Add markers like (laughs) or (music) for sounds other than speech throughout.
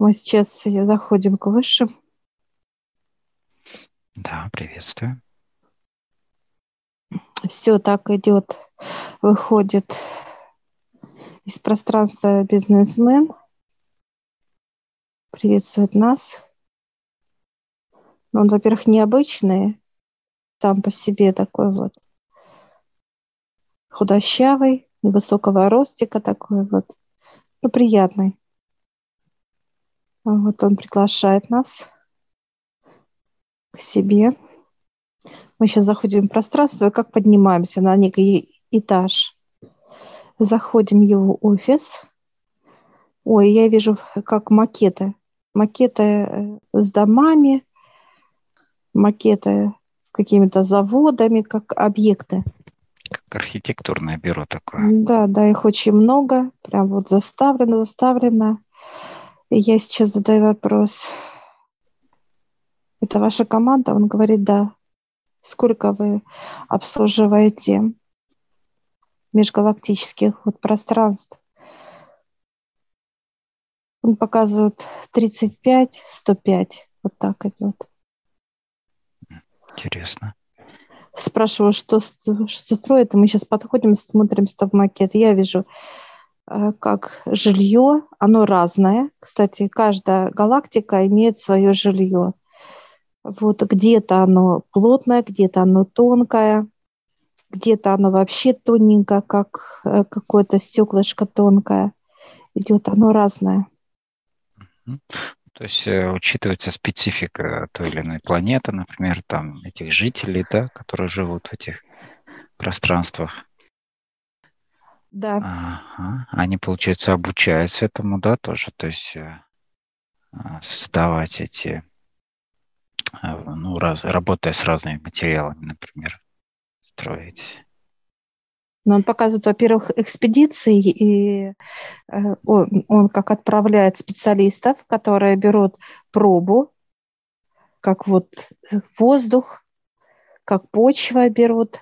Мы сейчас заходим к высшим. Да, приветствую. Все так идет, выходит из пространства бизнесмен, приветствует нас. Он, во-первых, необычный, сам по себе такой вот худощавый, невысокого ростика такой вот, ну, приятный. Вот он приглашает нас к себе. Мы сейчас заходим в пространство, как поднимаемся на некий этаж. Заходим в его офис. Ой, я вижу как макеты. Макеты э, с домами, макеты с какими-то заводами, как объекты. Как архитектурное бюро такое. Да, да, их очень много. Прям вот заставлено, заставлено. Я сейчас задаю вопрос. Это ваша команда? Он говорит, да. Сколько вы обслуживаете межгалактических вот пространств? Он показывает 35, 105. Вот так идет. Интересно. Спрашиваю, что, что строит, мы сейчас подходим, смотрим стоп-макет. Я вижу, как жилье, оно разное. Кстати, каждая галактика имеет свое жилье. Вот где-то оно плотное, где-то оно тонкое, где-то оно вообще тоненькое, как э, какое-то стеклышко тонкое. Идет оно разное. То есть э, учитывается специфика той или иной планеты, например, там этих жителей, да, которые живут в этих пространствах. Да. Ага. Они, получается, обучаются этому, да, тоже, то есть э, а, создавать эти а, ну, раз, работая с разными материалами, например, строить. Но он показывает, во-первых, экспедиции, и э, он, он как отправляет специалистов, которые берут пробу, как вот воздух, как почва берут,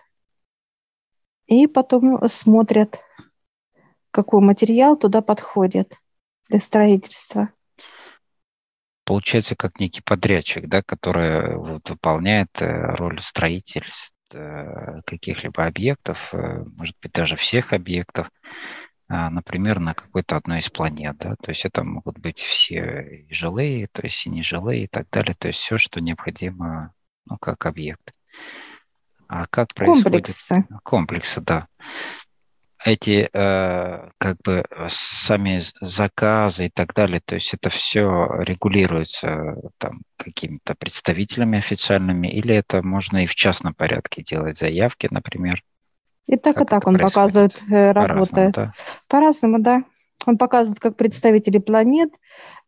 и потом смотрят, какой материал туда подходит для строительства? Получается как некий подрядчик, да, который вот, выполняет э, роль строительств э, каких-либо объектов, э, может быть, даже всех объектов, а, например, на какой-то одной из планет, да, то есть это могут быть все и жилые, то есть и нежилые и так далее, то есть все, что необходимо, ну, как объект. А как происходит... Комплексы. Комплексы, да эти э, как бы сами заказы и так далее, то есть это все регулируется там какими-то представителями официальными, или это можно и в частном порядке делать заявки, например? И так, как и так он происходит? показывает, э, работает. По-разному, да? По-разному, да. Он показывает, как представители планет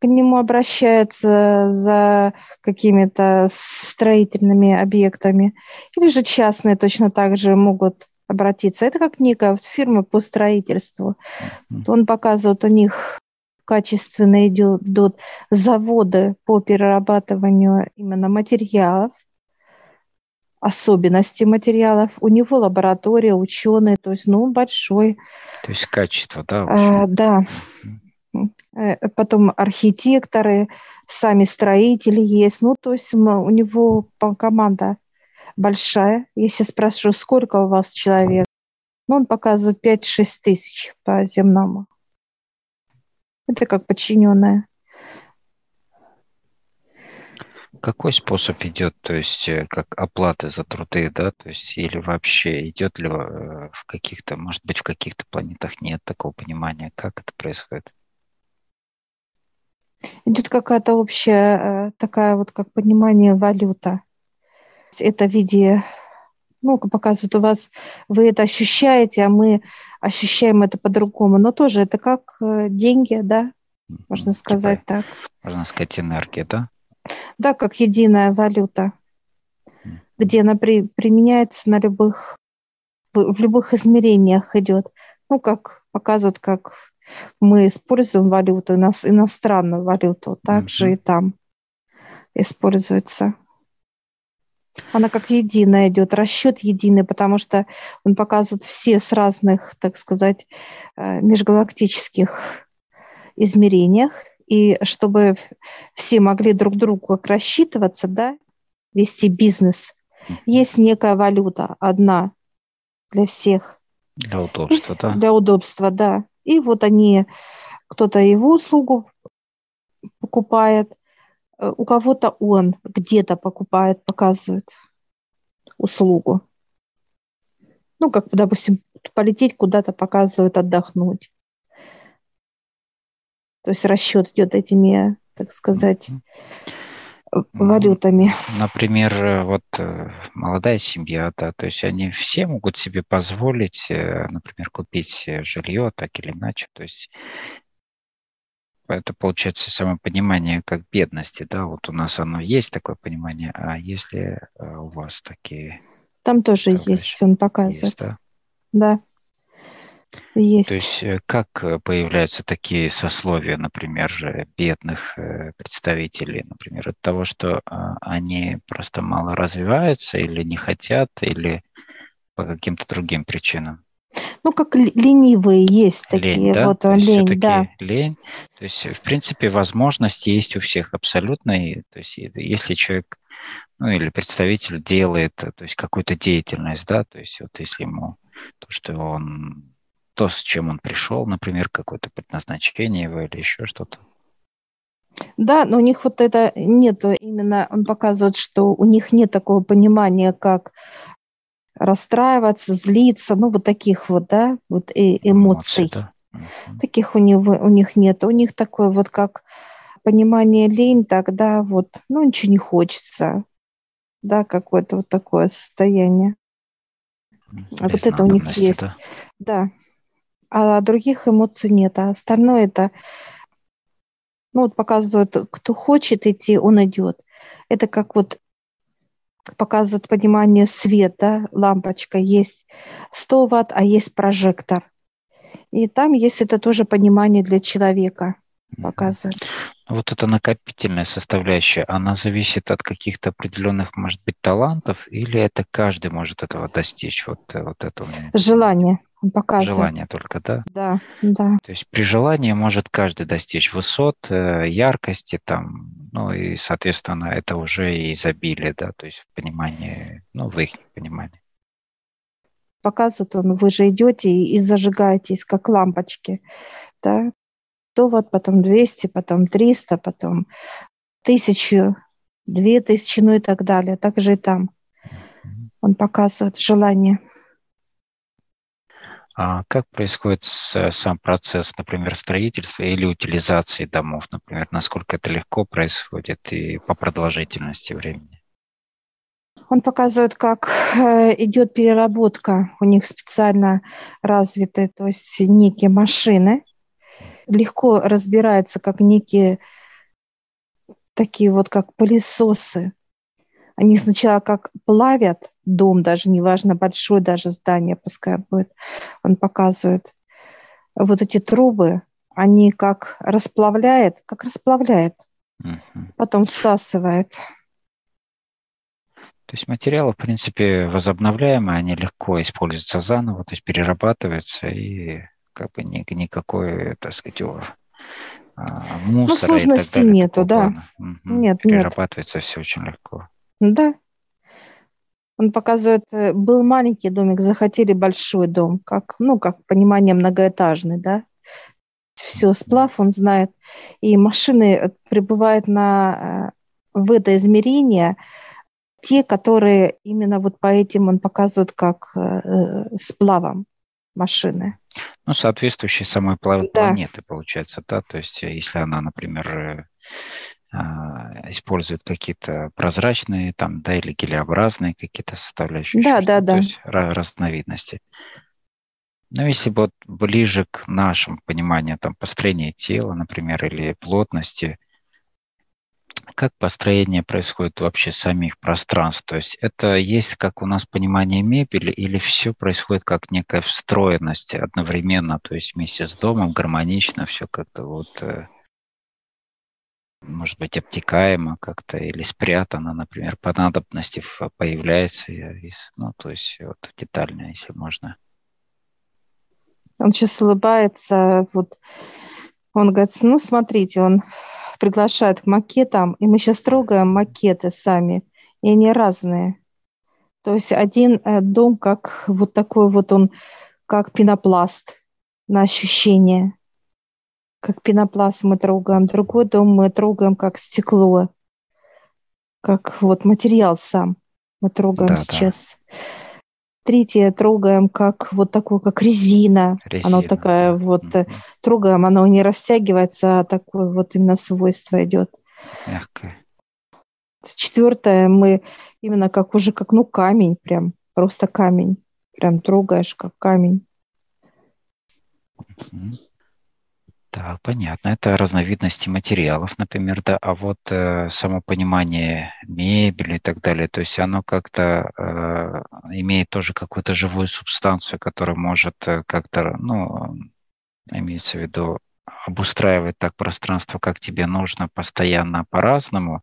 к нему обращаются за какими-то строительными объектами. Или же частные точно так же могут обратиться. Это как некая фирма по строительству. Mm-hmm. Он показывает, у них качественно идут, идут заводы по перерабатыванию именно материалов, особенности материалов. У него лаборатория, ученые, то есть, ну, большой. То есть качество, да? А, да. Mm-hmm. Потом архитекторы, сами строители есть. Ну, то есть у него команда большая. Если спрашиваю, сколько у вас человек, ну, он показывает 5-6 тысяч по земному. Это как подчиненная. Какой способ идет, то есть э, как оплаты за труды, да, то есть или вообще идет ли э, в каких-то, может быть, в каких-то планетах нет такого понимания, как это происходит? Идет какая-то общая э, такая вот как понимание валюта это в виде, ну, показывают у вас, вы это ощущаете, а мы ощущаем это по-другому. Но тоже это как э, деньги, да, можно типа сказать типа, так. Можно сказать энергия, да? Да, как единая валюта, mm. где она при, применяется на любых, в, в любых измерениях идет. Ну, как показывают, как мы используем валюту, иностранную валюту, также mm-hmm. и там используется. Она как единая идет, расчет единый, потому что он показывает все с разных, так сказать, э, межгалактических измерениях и чтобы все могли друг другу рассчитываться, да, вести бизнес, есть некая валюта одна для всех. Для удобства, да? Для удобства, да. И вот они, кто-то его услугу покупает, у кого-то он где-то покупает, показывает услугу. Ну, как, допустим, полететь куда-то показывают отдохнуть. То есть расчет идет этими, так сказать, валютами. Например, вот э, молодая семья, да, то есть они все могут себе позволить, э, например, купить жилье так или иначе, то есть это получается самопонимание как бедности, да, вот у нас оно есть такое понимание, а если э, у вас такие... Там тоже товарищи, есть, он показывает. Есть, да? Да. Есть. То есть э, как э, появляются такие сословия, например, бедных представителей, например, от того, что а, они просто мало развиваются или не хотят, или по каким-то другим причинам? Ну, как ленивые есть такие. Лень, да? Вот, то лень, да. Лень. То есть, в принципе, возможности есть у всех абсолютно. И, то есть, если человек, ну, или представитель делает, то есть, какую-то деятельность, да, то есть, вот если ему то, что он, то, с чем он пришел, например, какое-то предназначение его или еще что-то, да, но у них вот это нет, именно он показывает, что у них нет такого понимания, как расстраиваться, злиться, ну вот таких вот, да, вот э эмоций. Эмоции. Таких у, него, у них нет. У них такое вот как понимание лень, тогда вот, ну ничего не хочется, да, какое-то вот такое состояние. А вот это у них есть. Да. да. А других эмоций нет. А остальное это, ну вот показывают, кто хочет идти, он идет. Это как вот показывают понимание света, лампочка есть 100 ватт, а есть прожектор. И там есть это тоже понимание для человека показывает. Вот эта накопительная составляющая, она зависит от каких-то определенных, может быть, талантов, или это каждый может этого достичь? Вот, э, вот этого? Желание показывает. Желание только, да? Да, да. То есть при желании может каждый достичь высот, э, яркости там, ну и, соответственно, это уже и изобилие, да, то есть в понимании, ну, в их понимании. Показывает он, вы же идете и зажигаетесь, как лампочки, да, 100 ватт, потом 200, потом 300, потом 1000, 2000, ну и так далее. Так же и там. Он показывает желание. А как происходит сам процесс, например, строительства или утилизации домов, например, насколько это легко происходит и по продолжительности времени? Он показывает, как э, идет переработка. У них специально развиты, то есть некие машины, легко разбирается, как некие такие вот, как пылесосы. Они сначала как плавят дом, даже неважно, большое даже здание, пускай будет, он показывает. Вот эти трубы, они как расплавляет, как расплавляет, угу. потом всасывает. То есть материалы, в принципе, возобновляемые, они легко используются заново, то есть перерабатываются и как бы ни, никакой, так сказать, а, мусора ну, сложности и так далее, нету, да. Угу. Нет, Перерабатывается нет. все очень легко. Да. Он показывает, э, был маленький домик, захотели большой дом, как, ну, как понимание многоэтажный, да. Все, сплав он знает. И машины э, прибывают на, э, в это измерение, те, которые именно вот по этим он показывает как э, сплавом машины. Ну, соответствующей самой планеты, да. получается, да, то есть если она, например, а, использует какие-то прозрачные там, да, или гелеобразные какие-то составляющие. Да, да, да. То есть разновидности. Но если вот ближе к нашему пониманию там, построения тела, например, или плотности – как построение происходит вообще самих пространств? То есть это есть как у нас понимание мебели или все происходит как некая встроенность одновременно, то есть вместе с домом гармонично все как-то вот э, может быть, обтекаемо как-то или спрятано, например, по надобности появляется, ну, то есть вот детально, если можно. Он сейчас улыбается, вот Он говорит, ну, смотрите, он приглашает к макетам, и мы сейчас трогаем макеты сами, и они разные. То есть один э, дом как вот такой вот он, как пенопласт на ощущение. Как пенопласт мы трогаем. Другой дом мы трогаем как стекло. Как вот материал сам мы трогаем да, сейчас. Да. Третье трогаем как вот такую, как резина. резина она такая да. вот, mm-hmm. трогаем, оно не растягивается, а такое вот именно свойство идет. Мягкое. Четвертое, мы именно как уже как, ну, камень прям, просто камень. Прям трогаешь, как камень. Да, понятно. Это разновидности материалов, например, да. А вот э, само понимание мебели и так далее, то есть оно как-то э, имеет тоже какую-то живую субстанцию, которая может э, как-то, ну, имеется в виду, обустраивать так пространство, как тебе нужно, постоянно по-разному,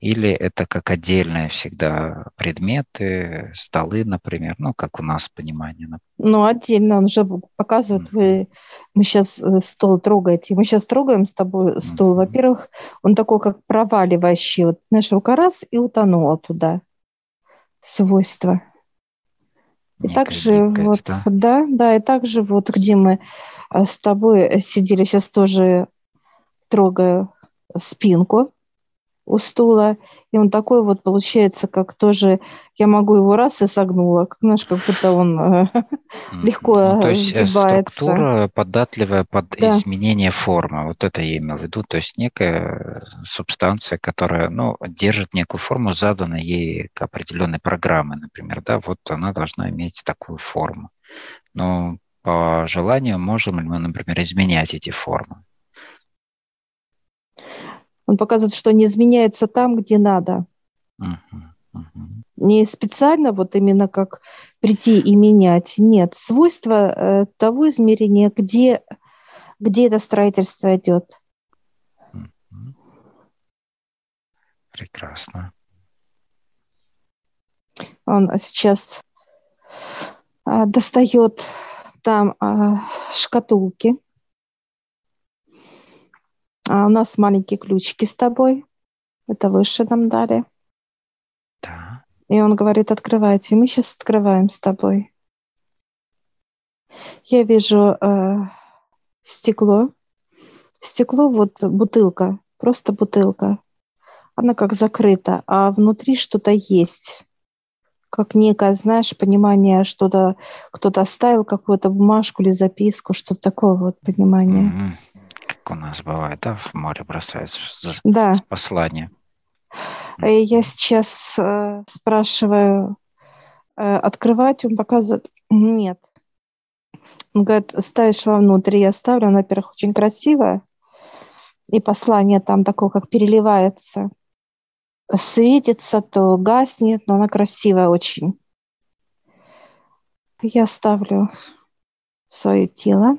или это как отдельные всегда предметы, столы, например, ну, как у нас понимание. Ну, отдельно, он же показывает, вы, мы сейчас э, стол трогаете, мы сейчас трогаем с тобой стол. Mm-hmm. Во-первых, он такой, как проваливающий, вот, знаешь, рука раз и утонула туда. Свойства. И также вот, да? да, да, и также вот, где мы э, с тобой сидели, сейчас тоже трогаю спинку, у стула, и он такой вот получается, как тоже, я могу его раз и согнула, как, знаешь, как будто он э, (laughs) легко ну, То есть э, сгибается. структура податливая под да. изменение формы, вот это я имел в виду, то есть некая субстанция, которая, ну, держит некую форму, заданной ей к определенной программе, например, да, вот она должна иметь такую форму. Но по желанию можем ли мы, например, изменять эти формы? Он показывает, что не изменяется там, где надо. Не специально вот именно как прийти и менять. Нет, свойства э, того измерения, где, где это строительство идет. Прекрасно. Он сейчас э, достает там э, шкатулки а у нас маленькие ключики с тобой. Это выше нам дали. Да. И он говорит, открывайте. Мы сейчас открываем с тобой. Я вижу э, стекло. Стекло, вот бутылка, просто бутылка. Она как закрыта, а внутри что-то есть. Как некое, знаешь, понимание, что-то кто-то оставил какую-то бумажку или записку, что-то такое вот понимание. Mm-hmm у нас бывает, да, в море бросается да. с послания. Э, я сейчас э, спрашиваю, э, открывать, он показывает, нет. Он говорит, ставишь вовнутрь, я ставлю, она, во-первых, очень красивая, и послание там такое, как переливается. Светится, то гаснет, но она красивая очень. Я ставлю свое тело.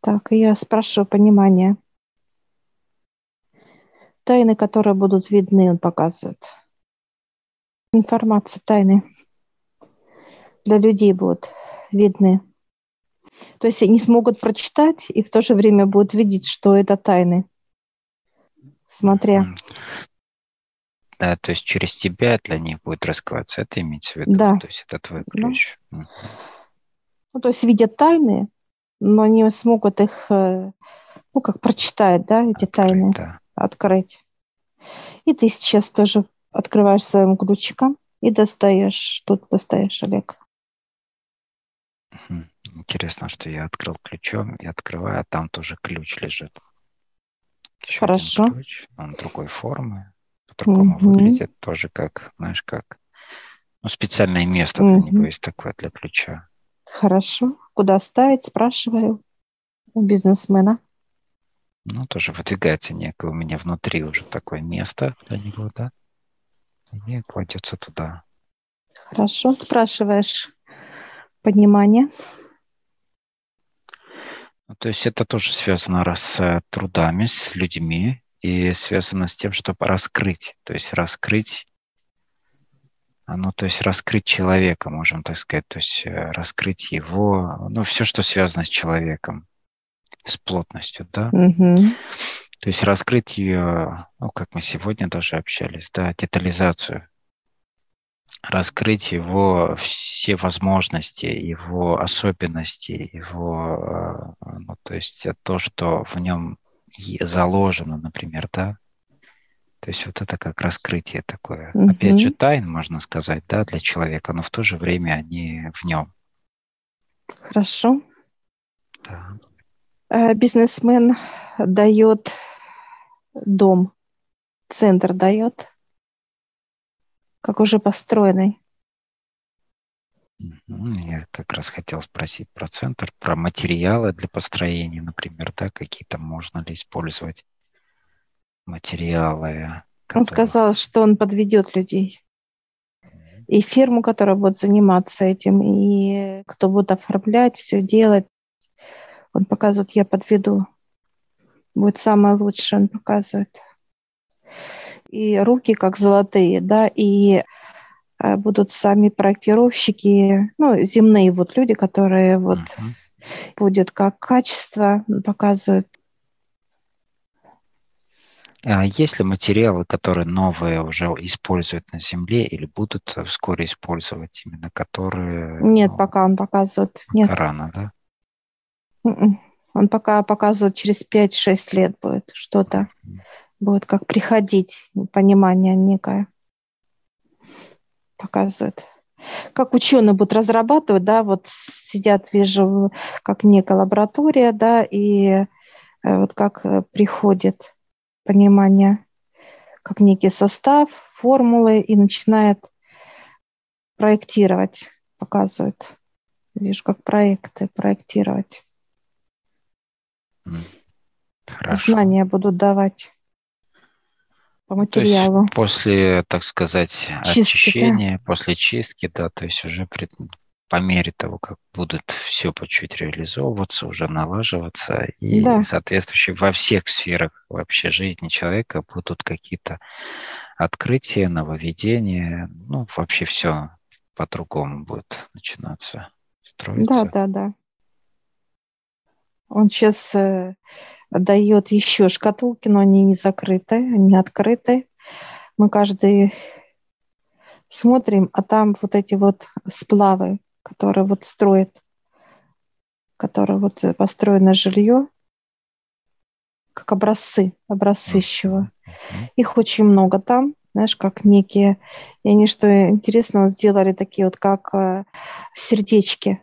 Так, я спрашиваю понимание. Тайны, которые будут видны, он показывает. Информация, тайны для людей будут видны. То есть они смогут прочитать и в то же время будут видеть, что это тайны, смотря. Да, то есть через тебя для них будет раскрываться, это имеется в виду? Да. То есть это твой ключ. Да. Ну, то есть видят тайны, но не смогут их, э, ну, как прочитать, да, эти открыть, тайны, да. открыть. И ты сейчас тоже открываешь своим ключиком и достаешь, ты достаешь, Олег. Интересно, что я открыл ключом и открываю, а там тоже ключ лежит. Еще Хорошо. ключ, он другой формы, по-другому угу. выглядит, тоже как, знаешь, как ну, специальное место угу. для него есть такое для ключа. Хорошо. Куда ставить, спрашиваю у бизнесмена. Ну, тоже выдвигается некое у меня внутри уже такое место для него, да? И кладется туда. Хорошо, спрашиваешь понимание. Ну, то есть это тоже связано с э, трудами, с людьми и связано с тем, чтобы раскрыть, то есть раскрыть ну, то есть раскрыть человека, можем так сказать, то есть э, раскрыть его, ну, все, что связано с человеком. с плотностью, да? Угу. То есть раскрыть ее, ну, как мы сегодня даже общались, да, детализацию, раскрыть его все возможности, его особенности, его, э, ну, то есть то, что в нем заложено, например, да, то есть вот это как раскрытие такое. Угу. Опять же, тайн, можно сказать, да, для человека, но в то же время они в нем. Хорошо. Да. Э, бизнесмен дает дом, центр дает, как уже построенный. Я как раз хотел спросить про центр, про материалы для построения, например, да, какие-то можно ли использовать материалы. Которые... Он сказал, что он подведет людей. И фирму, которая будет заниматься этим, и кто будет оформлять, все делать. Он показывает, я подведу. Будет самое лучшее, он показывает. И руки как золотые, да, и э, будут сами проектировщики, ну, земные вот люди, которые вот uh-huh. будет как качество показывают есть ли материалы, которые новые уже используют на Земле или будут вскоре использовать именно которые? Нет, ну, пока он показывает. Нет. Рано, да? М-м. Он пока показывает через 5-6 лет будет что-то. Mm. Будет как приходить, понимание некое. Показывает. Как ученые будут разрабатывать, да, вот сидят, вижу, как некая лаборатория, да, и э, вот как э, приходит понимание, как некий состав, формулы, и начинает проектировать, показывает. Вижу, как проекты проектировать. Хорошо. Знания будут давать по материалу. После, так сказать, чистки, очищения, да? после чистки, да, то есть уже пред, по мере того, как будут все по чуть реализовываться, уже налаживаться, и да. соответствующие во всех сферах вообще жизни человека будут какие-то открытия, нововведения, ну, вообще все по-другому будет начинаться строиться. Да, да, да. Он сейчас э, дает еще шкатулки, но они не закрыты, они открыты. Мы каждый смотрим, а там вот эти вот сплавы, который вот строит, который вот построено жилье, как образцы, образцы чего. Их очень много там, знаешь, как некие, и они что интересно сделали такие вот как э, сердечки.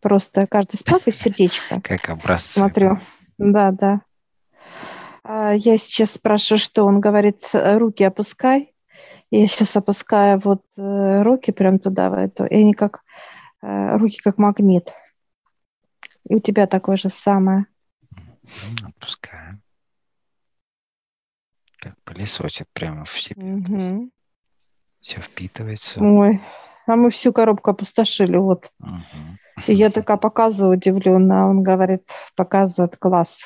Просто каждый сплав из сердечка. (laughs) Как образцы. Смотрю. Да, да. А я сейчас спрашиваю, что он говорит, руки опускай. Я сейчас опускаю вот э, руки прям туда, в эту, и они как, э, руки как магнит. И у тебя такое же самое. Отпускаем. Как пылесосит прямо в себе. Угу. Все впитывается. Ой, а мы всю коробку опустошили, вот. Угу. И я такая показываю, удивленно. Он говорит, показывает класс.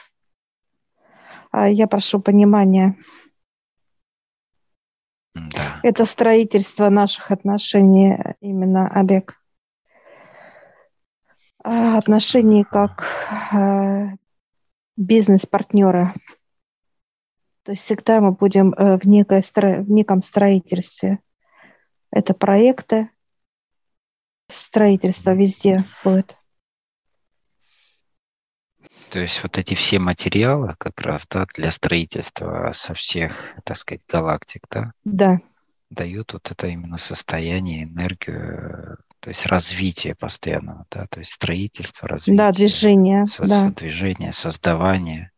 А я прошу понимания. Это строительство наших отношений именно, Олег. А, отношений как э, бизнес-партнера. То есть всегда мы будем э, в, некой, в неком строительстве. Это проекты, строительство везде будет. То есть вот эти все материалы как раз да, для строительства со всех, так сказать, галактик, да? Да. Дают вот это именно состояние, энергию, то есть развитие постоянного, да, то есть строительство, развитие. Да, движение. Со- да. Движение, создавание.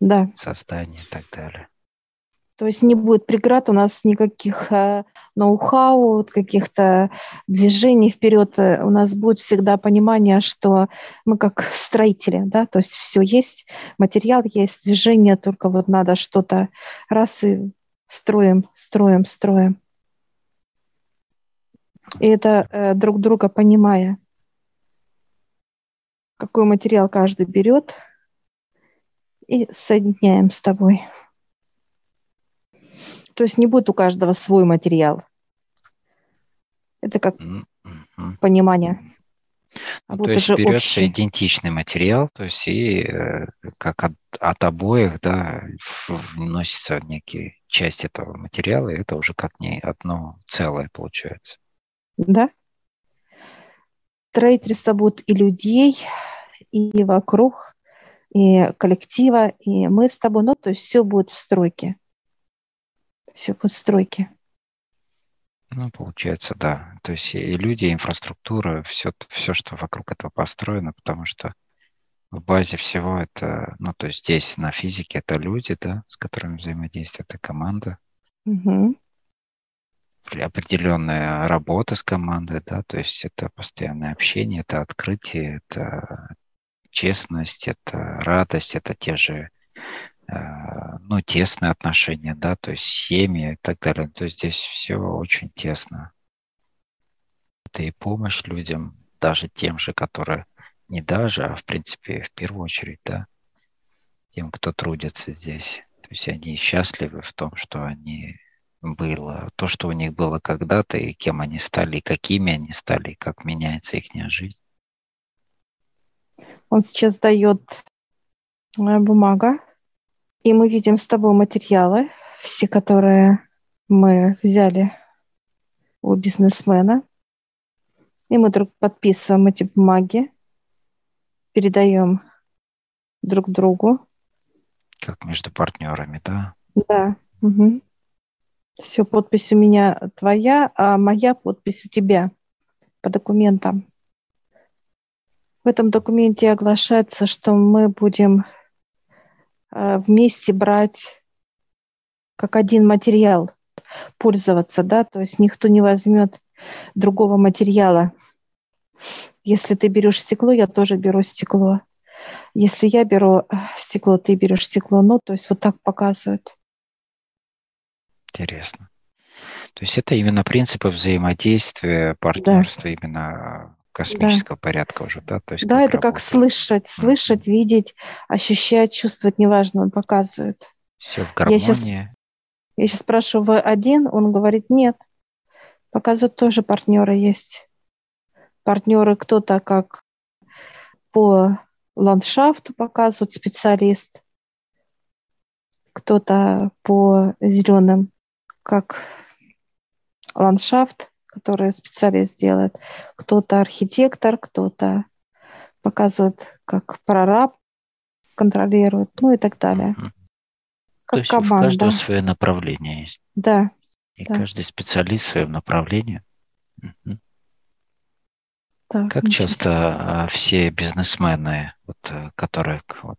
Да. Создание и так далее. То есть не будет преград у нас никаких э, ноу-хау, каких-то движений вперед. Э, у нас будет всегда понимание, что мы как строители, да, то есть все есть, материал есть, движение, только вот надо что-то раз и строим, строим, строим. И это э, друг друга понимая, какой материал каждый берет, и соединяем с тобой. То есть не будет у каждого свой материал. Это как mm-hmm. понимание. Ну, то есть берется общий. идентичный материал, то есть и э, как от, от обоих, да, вносится некие часть этого материала, и это уже как не одно целое получается. Да. Строительство будет и людей, и вокруг, и коллектива, и мы с тобой, ну, то есть все будет в стройке. Все будет в стройке. Ну, получается, да. То есть и люди, и инфраструктура, все, все, что вокруг этого построено, потому что в базе всего это, ну, то есть здесь на физике это люди, да, с которыми взаимодействует эта команда. Угу. Определенная работа с командой, да, то есть это постоянное общение, это открытие, это честность, это радость, это те же Э, ну, тесные отношения, да, то есть семьи и так далее. То есть здесь все очень тесно. Это и помощь людям, даже тем же, которые не даже, а в принципе в первую очередь, да, тем, кто трудится здесь. То есть они счастливы в том, что они было, то, что у них было когда-то, и кем они стали, и какими они стали, и как меняется их жизнь. Он сейчас дает э, бумага, и мы видим с тобой материалы, все, которые мы взяли у бизнесмена. И мы друг подписываем эти бумаги, передаем друг другу. Как между партнерами, да? Да. Угу. Все, подпись у меня твоя, а моя подпись у тебя по документам. В этом документе оглашается, что мы будем Э, вместе брать как один материал, пользоваться, да, то есть никто не возьмет другого материала. Если ты берешь стекло, я тоже беру стекло. Если я беру э, стекло, ты берешь стекло. Ну, то есть вот так показывают. Интересно. То есть это именно принципы взаимодействия, партнерства, да. именно космического да. порядка уже, да? То есть да, это работает. как слышать, слышать, mm-hmm. видеть, ощущать, чувствовать, неважно, он показывает. Все в гармонии. Я сейчас, я сейчас спрашиваю, вы один? Он говорит, нет. Показывают тоже партнеры есть. Партнеры кто-то как по ландшафту показывают специалист, кто-то по зеленым, как ландшафт, которые специалист делает. Кто-то архитектор, кто-то показывает, как прораб контролирует, ну и так далее. Угу. Как То есть команда. у каждого свое направление есть. Да. И да. каждый специалист в своем направлении. Угу. Так, как часто а, все бизнесмены, вот, э, которые вот,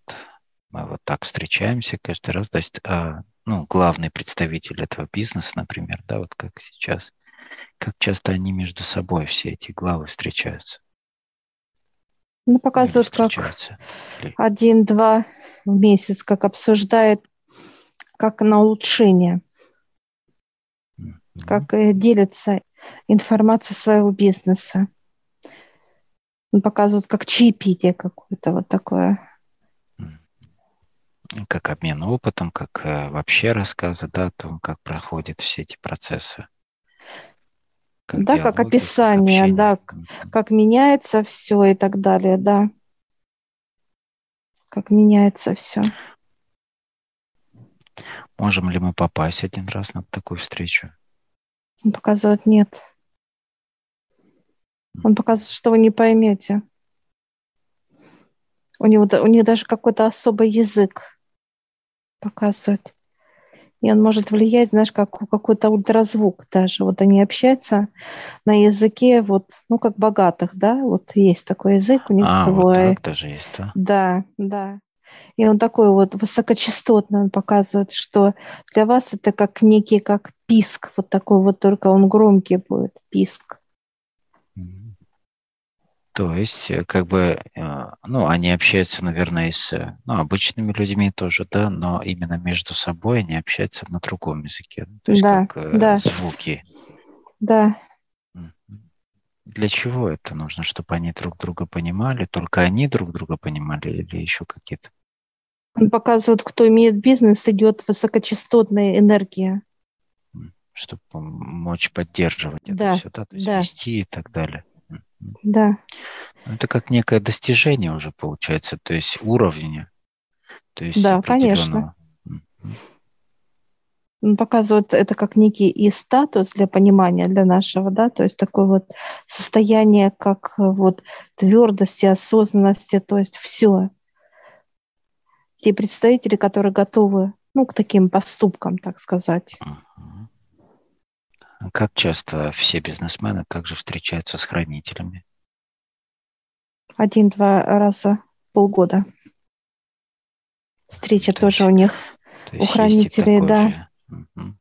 мы вот так встречаемся каждый раз, то есть, а, ну, главный представитель этого бизнеса, например, да, вот как сейчас, как часто они между собой, все эти главы, встречаются? Ну, показывают, как один-два в месяц, как обсуждает, как на улучшение, mm-hmm. как э, делится информацией своего бизнеса. Он показывает, как чаепитие какое-то вот такое. Как обмен опытом, как э, вообще рассказы, да, о том, как проходят все эти процессы. Как да, диалоги, как описание, как да, как меняется все и так далее, да. Как меняется все. Можем ли мы попасть один раз на такую встречу? Он показывает нет. Он показывает, что вы не поймете. У него, у них даже какой-то особый язык показывает и он может влиять, знаешь, как какой-то ультразвук даже. Вот они общаются на языке, вот, ну, как богатых, да, вот есть такой язык у них а, свой. Вот так даже есть, да? Да, да. И он такой вот высокочастотный, он показывает, что для вас это как некий, как писк, вот такой вот, только он громкий будет, писк. То есть, э, как бы, э, ну, они общаются, наверное, с ну, обычными людьми тоже, да, но именно между собой они общаются на другом языке. То есть, да, как э, да. звуки. Да. Для чего это нужно? Чтобы они друг друга понимали? Только они друг друга понимали или еще какие-то? Он показывает, кто имеет бизнес, идет высокочастотная энергия. Чтобы помочь поддерживать да, это все, да, то есть да. вести и так далее. Да. Это как некое достижение уже получается, то есть уровня. То есть да, конечно. Он показывает это как некий и статус для понимания для нашего, да, то есть такое вот состояние как вот твердости, осознанности, то есть все. Те представители, которые готовы, ну, к таким поступкам, так сказать. Как часто все бизнесмены также встречаются с хранителями? Один-два раза в полгода. Встреча то тоже есть, у них, у хранителей, да. Угу.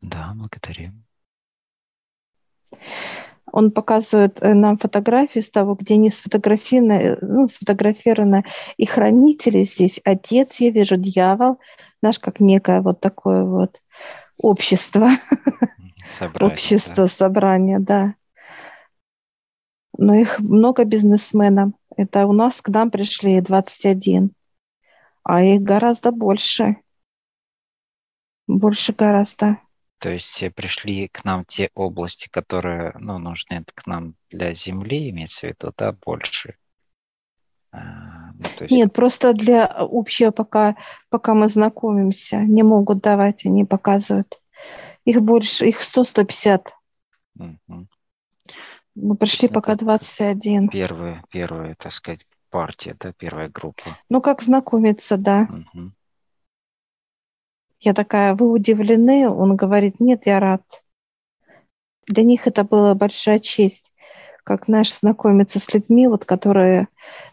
Да, благодарим. Он показывает э, нам фотографии с того, где они сфотографированы, ну, сфотографированы и хранители здесь. Отец, я вижу, дьявол, наш как некое вот такое вот общество. Собрание, общество, да. собрание, да. Но их много бизнесменов. Это у нас к нам пришли 21, а их гораздо больше. Больше гораздо. То есть все пришли к нам те области, которые ну, нужны к нам для Земли, имеется в виду, да, больше. А, ну, есть... Нет, просто для общего, пока, пока мы знакомимся, не могут давать, они показывают. Их больше, их 100-150. Угу. Мы пришли пока 21. Первая, первая, так сказать, партия, да, первая группа. Ну, как знакомиться, да. Угу. Я такая, вы удивлены? Он говорит, нет, я рад. Для них это была большая честь, как, знаешь, знакомиться с людьми, вот, которые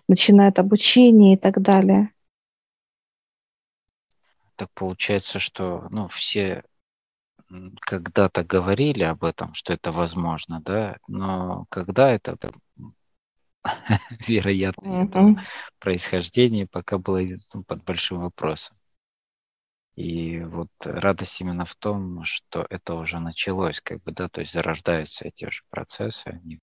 начинают обучение и так далее. Так получается, что ну, все когда-то говорили об этом, что это возможно, да, но когда это, это (laughs) вероятность mm-hmm. этого происхождения пока была ну, под большим вопросом. И вот радость именно в том, что это уже началось, как бы, да, то есть зарождаются эти же процессы, они,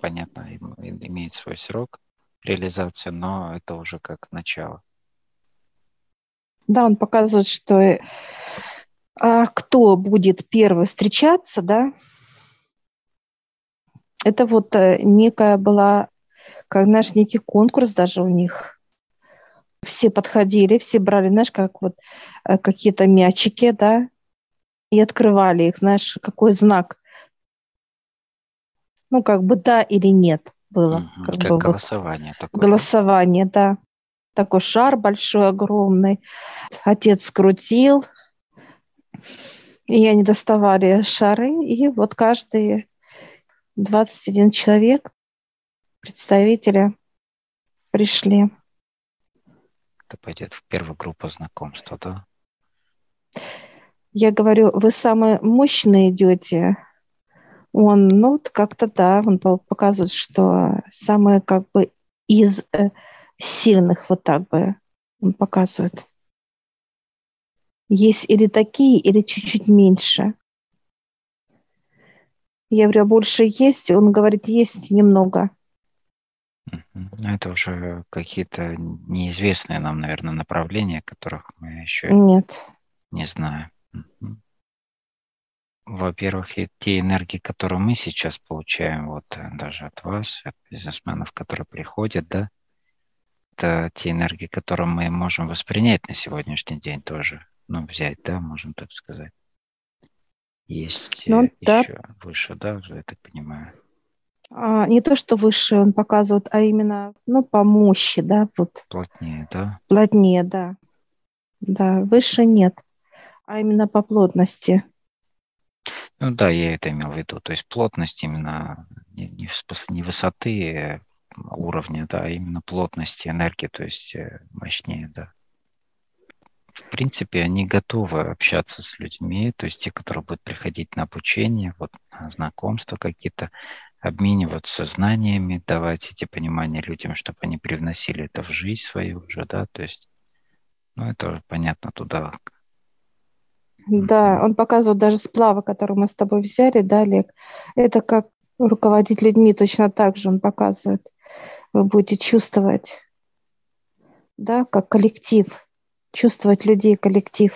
понятно, имеют свой срок реализации, но это уже как начало. Да, он показывает, что а, кто будет первый встречаться, да, это вот э, некая была, как знаешь, некий конкурс даже у них – все подходили, все брали, знаешь, как вот э, какие-то мячики, да, и открывали их, знаешь, какой знак. Ну, как бы да или нет было. Угу, как, как бы голосование вот. такое. Голосование, да. Такой шар большой, огромный. Отец скрутил, и они доставали шары, и вот каждый 21 человек, представители, пришли это пойдет в первую группу знакомства, да? Я говорю, вы самые мощные идете. Он, ну, как-то да, он показывает, что самые как бы из э, сильных вот так бы он показывает. Есть или такие, или чуть-чуть меньше. Я говорю, «А больше есть? Он говорит, есть немного. Это уже какие-то неизвестные нам, наверное, направления, которых мы еще Нет. не знаем. Во-первых, и те энергии, которые мы сейчас получаем, вот э, даже от вас, от бизнесменов, которые приходят, да, это те энергии, которые мы можем воспринять на сегодняшний день тоже, ну, взять, да, можем так сказать. Есть ну, еще да. выше, да, я так понимаю. А, не то, что выше он показывает, а именно, ну, по мощи, да, вот. Плотнее, да? Плотнее, да. Да, выше нет, а именно по плотности. Ну да, я это имел в виду. То есть плотность именно не, не, не высоты уровня, да, а именно плотности энергии, то есть э, мощнее, да. В принципе, они готовы общаться с людьми, то есть те, которые будут приходить на обучение, вот на знакомства какие-то, обмениваться знаниями, давать эти понимания людям, чтобы они привносили это в жизнь свою уже, да, то есть, ну, это уже понятно туда. Да, он показывает даже сплавы, которые мы с тобой взяли, да, Олег, это как руководить людьми точно так же он показывает. Вы будете чувствовать, да, как коллектив, чувствовать людей, коллектив.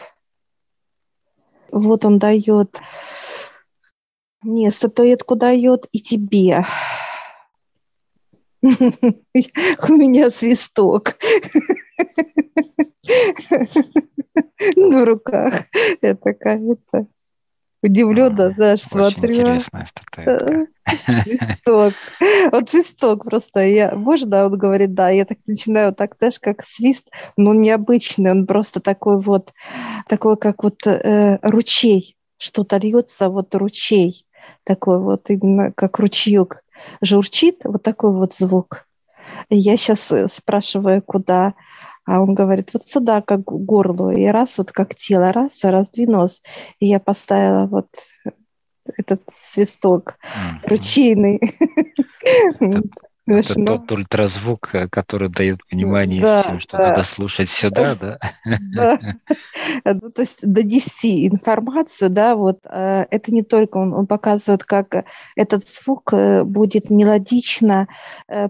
Вот он дает не, статуэтку дает и тебе. (laughs) У меня свисток (laughs) в руках. Я такая-то удивленно, знаешь, смотрю. интересная статуэтка. Свисток. (laughs) Вот свисток просто. Я, можно, он говорит, да. Я так начинаю, так, знаешь, как свист, но необычный. Он просто такой вот, такой, как вот э, ручей. Что-то льется, вот ручей. Такой вот, именно как ручеек журчит, вот такой вот звук. Я сейчас э, спрашиваю, куда а он говорит, вот сюда, как к горлу. И раз, вот как тело, раз, раздвинулось. И я поставила вот этот свисток mm-hmm. ручейный. Это тот ультразвук, э, который дает понимание да, всем, что да. надо слушать сюда, да? Да. (laughs) Ну, то есть донести информацию, да, вот э, это не только он, он показывает, как этот звук э, будет мелодично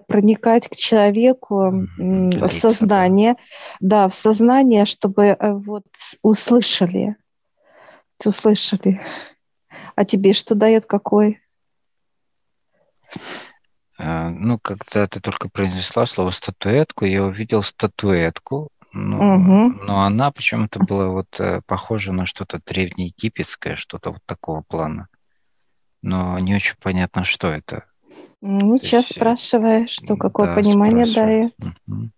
проникать к человеку в сознание, да, в сознание, чтобы вот услышали, услышали. А тебе что дает какой? А, ну, когда ты только произнесла слово статуэтку, я увидел статуэтку, но, угу. но она почему-то была вот э, похожа на что-то древнеегипетское, что-то вот такого плана. Но не очень понятно, что это. Ну, То сейчас есть, э, спрашивай, что, какое да, понимание дает. Угу.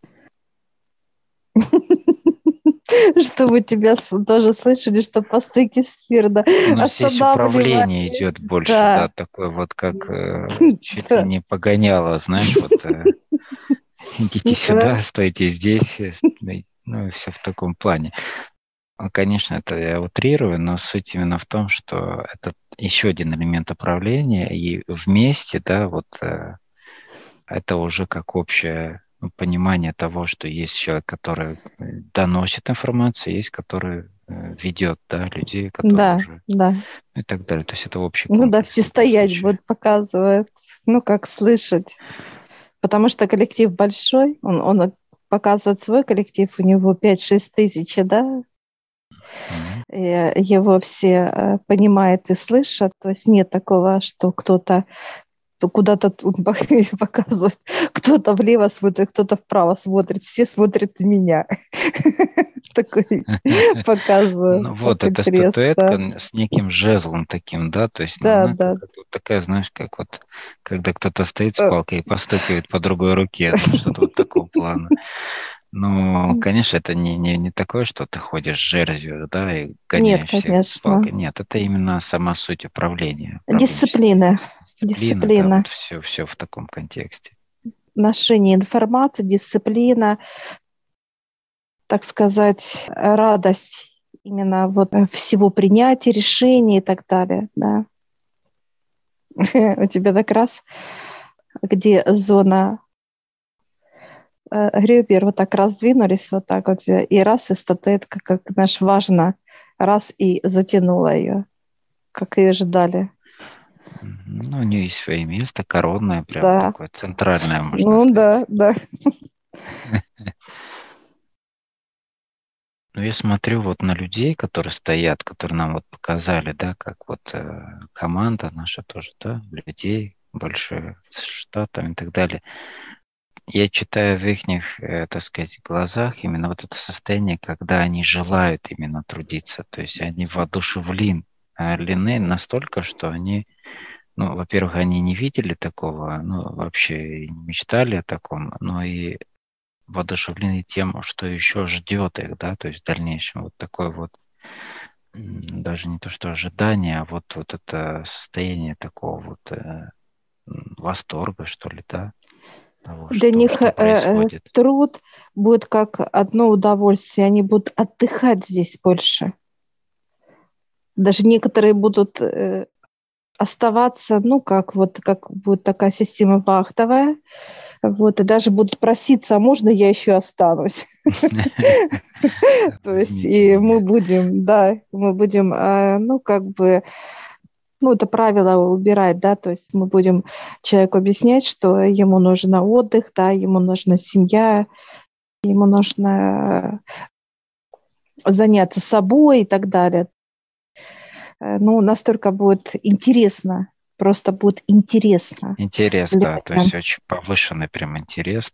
(laughs) (laughs) чтобы тебя тоже слышали, что по стыке Кирда У нас здесь управление идет больше, да, да такое вот как э, (laughs) чуть ли не погоняло, знаешь, вот э, (laughs) идите сюда, стойте здесь, э, ну и все в таком плане. Ну, конечно, это я утрирую, но суть именно в том, что это еще один элемент управления, и вместе, да, вот э, это уже как общее ну, понимание того, что есть человек, который э, доносит информацию, есть который э, ведет да, людей, которые да, уже... Да, И так далее. То есть это общий Ну да, все стоять будут, показывать, ну как слышать. Потому что коллектив большой, он, он показывает свой коллектив, у него 5-6 тысяч, да, mm-hmm. его все э, понимают и слышат, то есть нет такого, что кто-то куда-то (laughs) показывает, кто-то влево смотрит, кто-то вправо смотрит, все смотрят на меня. (laughs) Такой (laughs) показываю. Ну вот, это статуэтка с неким жезлом таким, да, то есть да. такая, знаешь, как вот, когда кто-то стоит с э. палкой и постукивает по другой руке, что-то вот такого плана. Ну, конечно, это не, не, не такое, что ты ходишь с жерзью, да, и гоняешь Нет, конечно. Нет, это именно сама суть управления. Дисциплина. Дисциплина. дисциплина. Да, вот все, все в таком контексте. Ношение информации, дисциплина, так сказать, радость именно вот всего принятия решений и так далее, да. (laughs) У тебя как раз где зона ребер вот так раздвинулись вот так вот, и раз, и статуэтка, как наш важно, раз и затянула ее, как и Ну, у нее есть свое место, коронное, прям да. такое центральное, можно Ну, сказать. да, да. (laughs) Ну, я смотрю вот на людей, которые стоят, которые нам вот показали, да, как вот э, команда наша тоже, да, людей большой, с штатами и так далее. Я читаю в их, э, так сказать, глазах именно вот это состояние, когда они желают именно трудиться, то есть они воодушевлены настолько, что они ну, во-первых, они не видели такого, ну, вообще не мечтали о таком, но и воодушевлены тем, что еще ждет их, да, то есть в дальнейшем вот такое вот даже не то что ожидание, а вот, вот это состояние такого вот э, восторга, что ли, да? Того, Для что, них что э, э труд будет как одно удовольствие, они будут отдыхать здесь больше. Даже некоторые будут э, оставаться, ну, как вот, как будет такая система вахтовая, вот, и даже будут проситься, а можно я еще останусь? (laughs) То есть, и мы будем, да, мы будем, а, ну, как бы, ну, это правило убирать, да, то есть мы будем человеку объяснять, что ему нужен отдых, да, ему нужна семья, ему нужно заняться собой и так далее. Э, ну, настолько будет интересно просто будет интересно. Интерес, да, то есть очень повышенный прям интерес.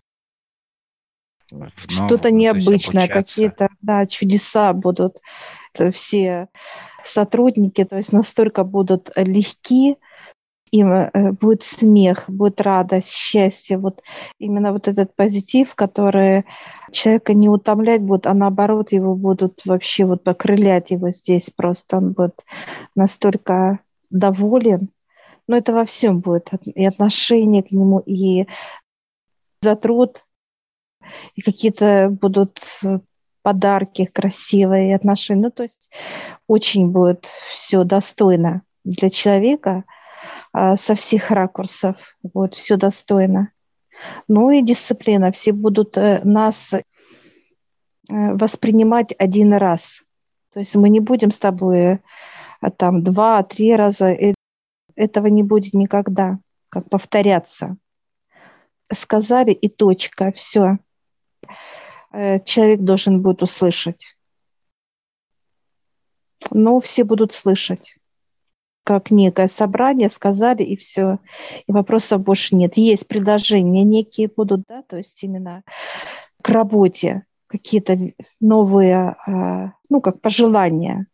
Что-то необычное, какие-то да, чудеса будут. Все сотрудники, то есть настолько будут легки, им э, будет смех, будет радость, счастье. Вот именно вот этот позитив, который человека не утомлять будет, а наоборот его будут вообще вот покрылять его здесь просто. Он будет настолько доволен. Но это во всем будет. И отношение к нему, и за труд, и какие-то будут подарки красивые отношения. Ну, то есть очень будет все достойно для человека со всех ракурсов. Вот, все достойно. Ну и дисциплина. Все будут э, нас э, воспринимать один раз. То есть мы не будем с тобой э, там два-три раза. Этого не будет никогда, как повторяться. Сказали и точка, все. Человек должен будет услышать. Но все будут слышать. Как некое собрание сказали, и все. И вопросов больше нет. Есть предложения некие будут, да, то есть именно к работе какие-то новые, а, ну, как пожелания.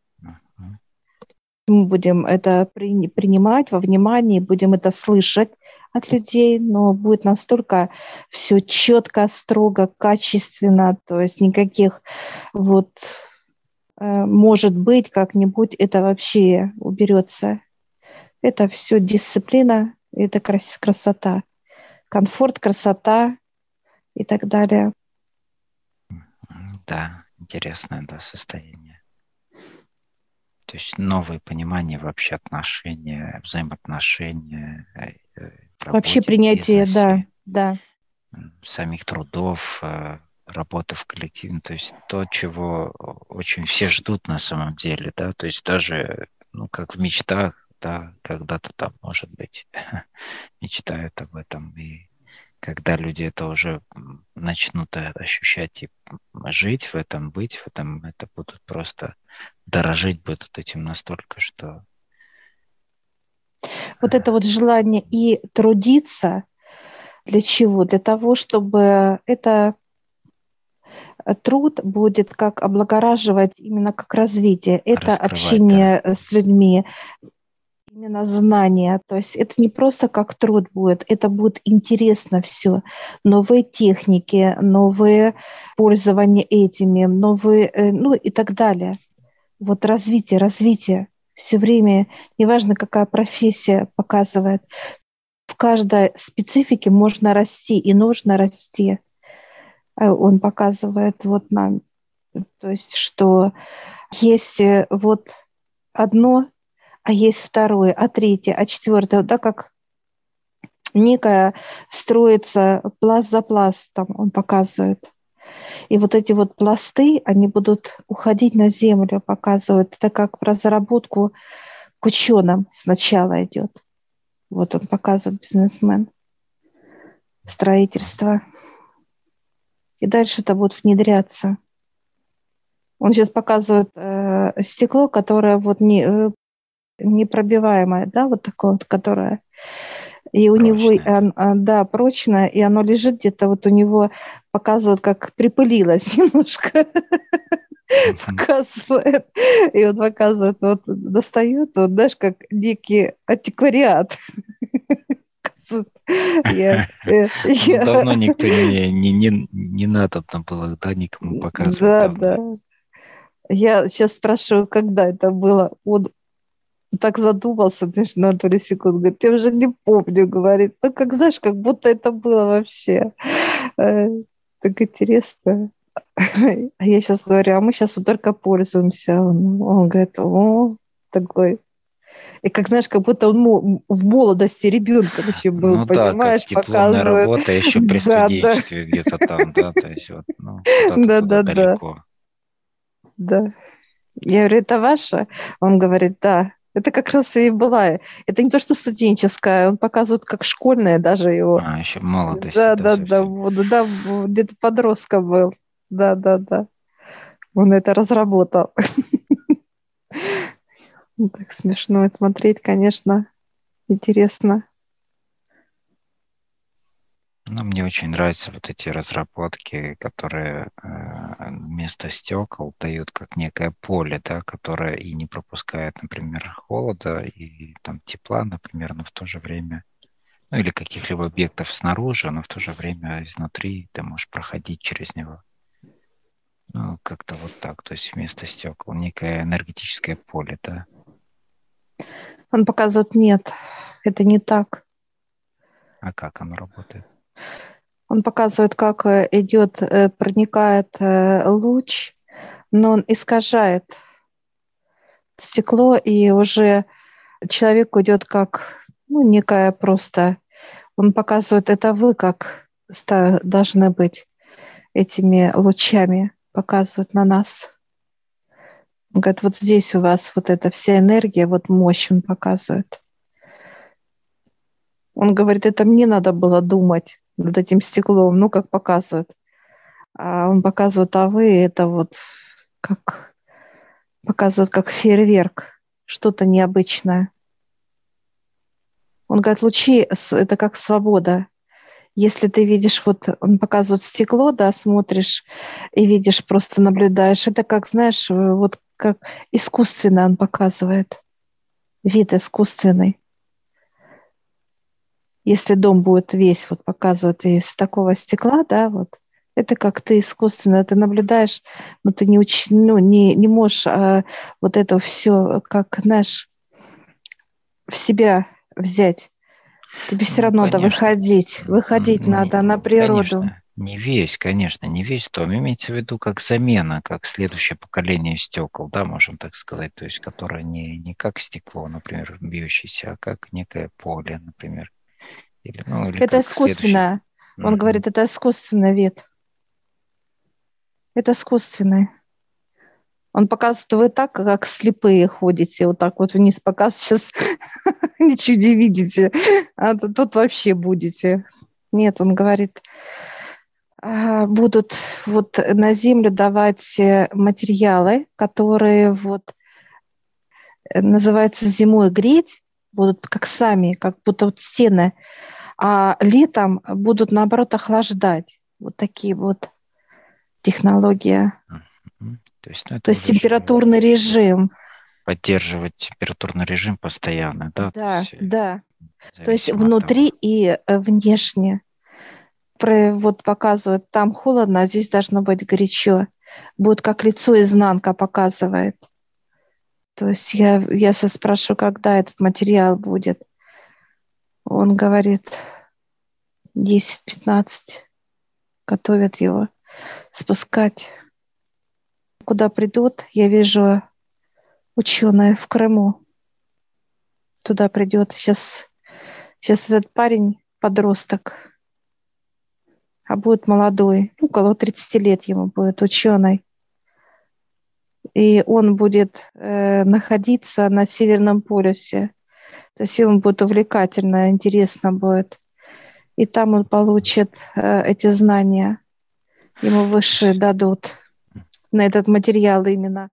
Мы будем это принимать во внимание, будем это слышать, от людей, но будет настолько все четко, строго, качественно, то есть никаких вот э, может быть как-нибудь это вообще уберется. Это все дисциплина, это крас красота, комфорт, красота и так далее. Да, интересное да, состояние. То есть новые понимания вообще отношения, взаимоотношения, э, э, Вообще принятие, да, да. Самих трудов, э, работы в коллективе, то есть то, чего очень все ждут на самом деле, да, то есть даже, ну, как в мечтах, да, когда-то там, может быть, (laughs) мечтают об этом, и когда люди это уже начнут ощущать и жить в этом, быть в этом, это будут просто дорожить будут этим настолько, что вот это вот желание и трудиться для чего? Для того, чтобы это э, труд будет как облагораживать именно как развитие. Это общение да. с людьми, именно знания. То есть это не просто как труд будет, это будет интересно все. Новые техники, новые пользования этими, новые, э, ну и так далее. Вот развитие, развитие все время, неважно, какая профессия показывает, в каждой специфике можно расти и нужно расти. Э, он показывает вот нам, то есть, что есть э, вот одно, а есть второе, а третье, а четвертое, да, как некая строится пласт за пластом, он показывает. И вот эти вот пласты, они будут уходить на землю, показывают. Это как в разработку к ученым сначала идет. Вот он показывает бизнесмен. Строительство. И дальше это будет внедряться. Он сейчас показывает э, стекло, которое вот не, э, непробиваемое, да, вот такое вот, которое и у прочное. него, а, да, прочное, и оно лежит где-то, вот у него показывают, как припылилось (laughs) немножко. показывает. И он показывает, вот достает, вот, знаешь, как некий антиквариат. Я, я, (laughs) я... Давно никто не, не, не, не надобно было, да, никому показывать. Да, там. да. Я сейчас спрашиваю, когда это было. Он так задумался, знаешь, на долю секунд, говорит, я уже не помню, говорит, ну, как, знаешь, как будто это было вообще. Э, так интересно. (laughs) А я сейчас говорю, а мы сейчас вот только пользуемся. Он, он говорит, о, такой и как знаешь, как будто он в молодости ребенком еще был, ну, понимаешь, да, как показывает. работа еще при студенчестве да, где-то там, да, то есть вот, ну, да, да, далеко. Да. да. Я говорю, это ваше? Он говорит, да. Это как раз и была. Это не то, что студенческая, он показывает как школьная даже его. А, еще молодость. Да, да, да, да, да, где-то подростком был. Да, да, да. Он это разработал. (laughs) Так смешно смотреть, конечно. Интересно. Ну, мне очень нравятся вот эти разработки, которые э, вместо стекол дают как некое поле, да, которое и не пропускает, например, холода и там тепла, например, но в то же время, ну или каких-либо объектов снаружи, но в то же время изнутри ты можешь проходить через него. Ну, как-то вот так, то есть вместо стекол некое энергетическое поле, да. Он показывает, нет, это не так. А как оно работает? Он показывает, как э, идет, э, проникает э, луч, но он искажает стекло, и уже человек идет как ну, некая просто... Он показывает, это вы как должны быть этими лучами, показывают на нас. Он говорит, вот здесь у вас вот эта вся энергия, вот мощь он показывает. Он говорит, это мне надо было думать над этим стеклом, ну, как показывают. А он показывает, а вы это вот как показывают как фейерверк, что-то необычное. Он говорит, лучи – это как свобода. Если ты видишь, вот он показывает стекло, да, смотришь и видишь, просто наблюдаешь, это как, знаешь, вот как искусственно он показывает, вид искусственный если дом будет весь вот показывать из такого стекла, да, вот, это как ты искусственно, ты наблюдаешь, но ты не, уч, ну, не, не можешь а, вот это все, как, знаешь, в себя взять. Тебе все ну, равно конечно. надо выходить, выходить не, надо на природу. Конечно. Не весь, конечно, не весь дом. Имеется в виду как замена, как следующее поколение стекол, да, можем так сказать, то есть которое не, не как стекло, например, бьющееся, а как некое поле, например. Или, ну, или это искусственно. Он mm-hmm. говорит, это искусственный вид. Это искусственный. Он показывает, вы так, как слепые ходите, вот так вот вниз показ, (laughs) сейчас ничего не видите, а тут вообще будете. Нет, он говорит, а, будут вот на землю давать э, материалы, которые вот э, называются зимой греть, будут как сами, как будто вот стены а летом будут, наоборот, охлаждать. Вот такие вот технологии. То есть, ну, То есть температурный режим. Поддерживать температурный режим постоянно, да? Да, То есть, да. То есть внутри и э, внешне. Про, вот показывают, там холодно, а здесь должно быть горячо. Будет как лицо изнанка показывает. То есть я, я спрашиваю, когда этот материал будет. Он говорит, 10-15 готовят его спускать. Куда придут, я вижу ученые в Крыму. Туда придет. Сейчас, сейчас этот парень подросток, а будет молодой, ну, около 30 лет ему будет ученый. И он будет э, находиться на Северном полюсе то есть ему будет увлекательно, интересно будет. И там он получит э, эти знания. Ему выше дадут на этот материал именно.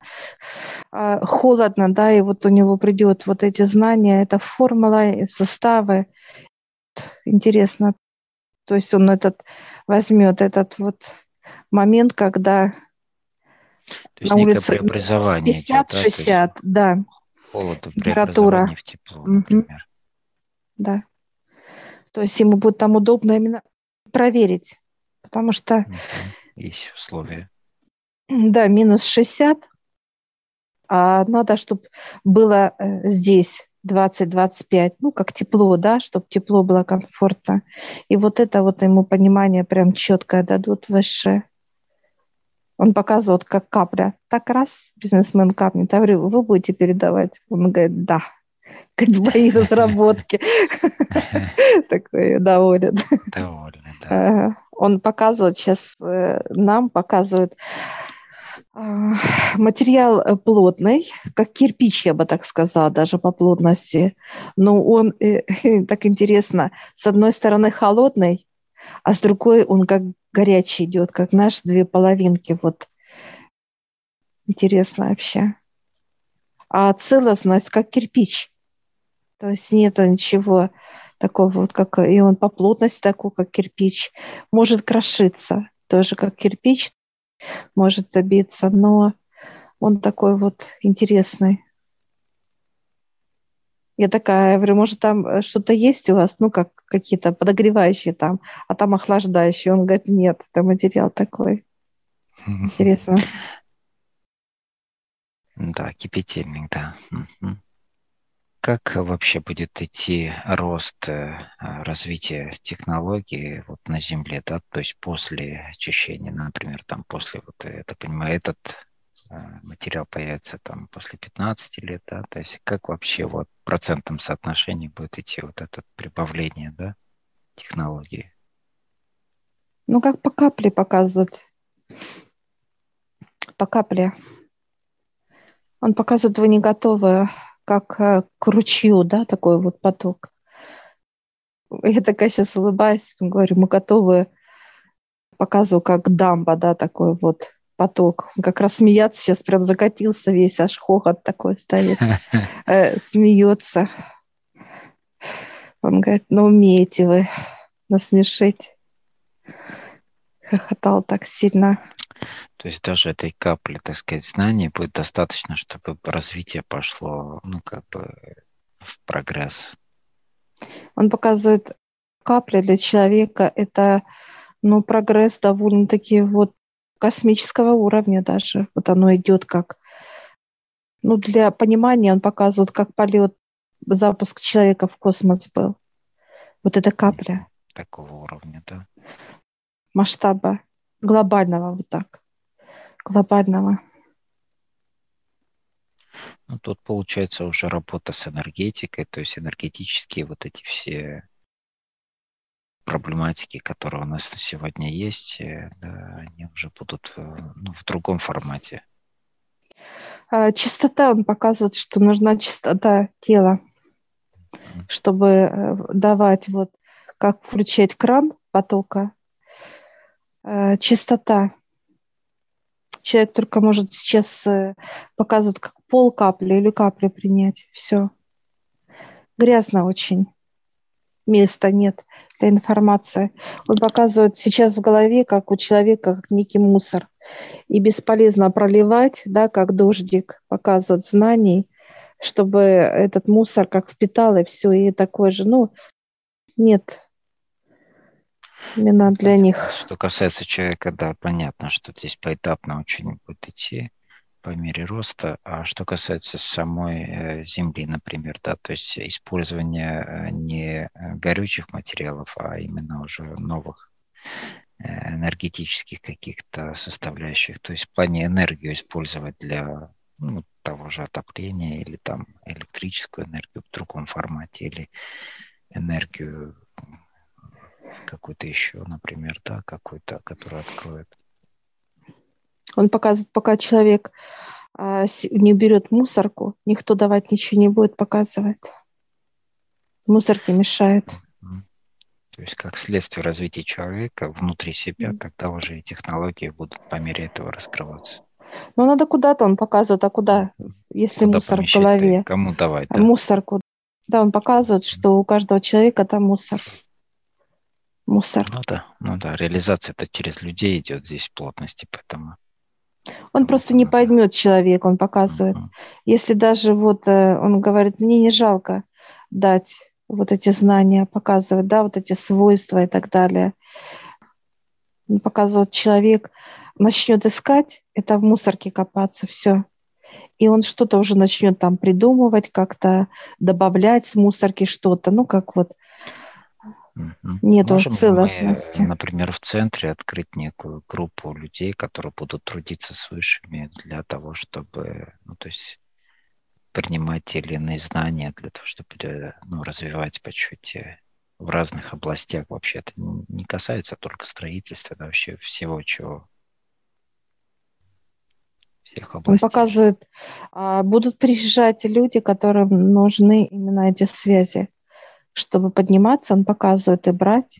Э, холодно, да, и вот у него придет вот эти знания, это формула, составы. Интересно. То есть он этот возьмет этот вот момент, когда то на улице 50-60, да, да холоду, температура. в тепло, например. Да. То есть ему будет там удобно именно проверить, потому что... Есть условия. Да, минус 60, а надо, чтобы было э, здесь 20-25, ну, как тепло, да, чтобы тепло было комфортно. И вот это вот ему понимание прям четкое дадут высшее. Он показывает, как капля. Так раз бизнесмен капнет. Я говорю, вы будете передавать? Он говорит, да. Мои разработки. Такой доволен. Доволен, да. Он показывает сейчас, э, нам показывает а, материал плотный, как кирпич, я бы так сказала, даже по плотности. Но он э, (laughs) так интересно, с одной стороны холодный, а с другой он как горячий идет, как наши две половинки. Вот интересно вообще. А целостность как кирпич. То есть нету ничего такого вот, как и он по плотности такой, как кирпич. Может крошиться, тоже как кирпич, может добиться, но он такой вот интересный. Я такая, говорю, может, там э, что-то есть у вас, ну, как какие-то подогревающие там, а там охлаждающие. Он говорит, нет, это материал такой. (laughs) Интересно. Да, кипятильник, да. Как вообще будет идти рост э, развития технологий вот на Земле, да, то есть после очищения, например, там после, вот, так понимаю, этот Э, материал появится там после 15 лет, да, то есть как вообще вот в процентном будет идти вот это прибавление, да, технологии? Ну, как по капле показывает. По капле. Он показывает, вы не готовы, как э, к ручью, да, такой вот поток. Я такая сейчас улыбаюсь, говорю, мы готовы, показываю, как дамба, да, такой вот поток. Он как раз смеяться сейчас прям закатился весь, аж хохот такой стоит. (laughs) Э, смеется. Он говорит, ну умеете вы насмешить. Хохотал так сильно. То есть даже этой капли, так сказать, знаний будет достаточно, чтобы развитие пошло, ну, как бы в прогресс. Он показывает капли для человека, это, ну, прогресс довольно-таки вот космического уровня даже. Вот оно идет как... Ну, для понимания он показывает, как полет, запуск человека в космос был. Вот эта капля. Такого уровня, да? Масштаба глобального вот так. Глобального. Ну, тут получается уже работа с энергетикой, то есть энергетические вот эти все проблематики, которые у нас сегодня есть, э, да, они уже будут э, ну, в другом формате. А, чистота, он показывает, что нужна чистота тела, чтобы э, давать вот, как включать кран потока, чистота. Человек только может сейчас показывать, как пол капли или капли принять. Все. Грязно очень. Места нет для информации. Он показывает сейчас в голове, как у человека, как некий мусор. И бесполезно проливать, да, как дождик, показывает знаний, чтобы этот мусор как впитал, и все, и такой же. Ну, нет именно для них. Что касается человека, да, понятно, что здесь поэтапно очень будет идти по мере роста. А что касается самой э, земли, например, да, то есть использование э, не э, горючих материалов, а именно уже новых энергетических каких-то составляющих, то есть в плане энергию использовать для ну, того же отопления или там электрическую энергию в другом формате или энергию какую-то еще, например, да, какую-то, которую откроет он показывает, пока человек а, не берет мусорку, никто давать ничего не будет показывать. Мусорки мешают. То есть как следствие развития человека внутри себя, тогда уже и технологии будут по мере этого раскрываться. Ну, надо куда-то, он показывает, а куда, если куда мусор в голове. Кому давать? Да? Мусорку. Да, он показывает, что у каждого человека там мусор. Мусор. Ну да, ну да, реализация это через людей идет здесь плотности, поэтому он просто не поймет человек, он показывает. Если даже вот э, он говорит, мне не жалко дать вот эти знания, показывать, да, вот эти свойства и так далее. Показывает, человек начнет искать, это в мусорке копаться, все. И он что-то уже начнет там придумывать, как-то добавлять с мусорки что-то, ну, как вот Нету Можем целостности. Мы, например, в центре открыть некую группу людей, которые будут трудиться с высшими для того, чтобы, ну, то есть принимать те или иные знания для того, чтобы э, ну, развивать по чуть в разных областях. Вообще это не касается только строительства, да, вообще всего, чего всех областей. Он показывает, а, будут приезжать люди, которым нужны именно эти связи чтобы подниматься, он показывает и брать.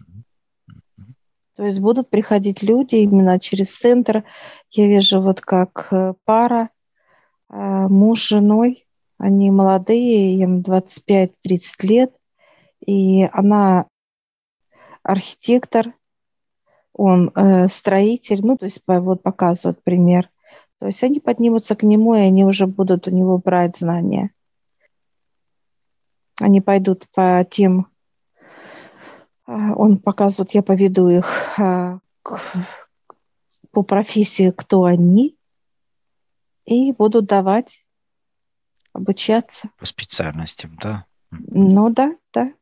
То есть будут приходить люди именно через центр. Я вижу вот как э, пара, э, муж с женой, Они молодые, им 25-30 лет, и она архитектор, он э, строитель, ну, то есть вот показывает пример. То есть они поднимутся к нему, и они уже будут у него брать знания. Они пойдут по тем, э, он показывает, я поведу их к, по профессии, кто они, и будут давать обучаться. По специальностям, да? Ну да, да.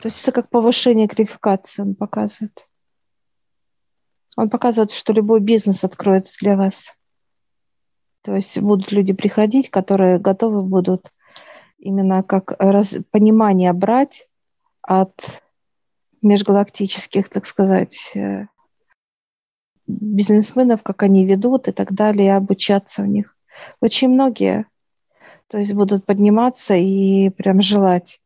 То есть это как повышение квалификации он показывает. Он показывает, что любой бизнес откроется для вас. То есть будут люди приходить, которые готовы будут именно как раз, понимание брать от межгалактических, так сказать, э, бизнесменов, как они ведут и так далее, обучаться у них. Очень многие, то есть будут подниматься и прям желать,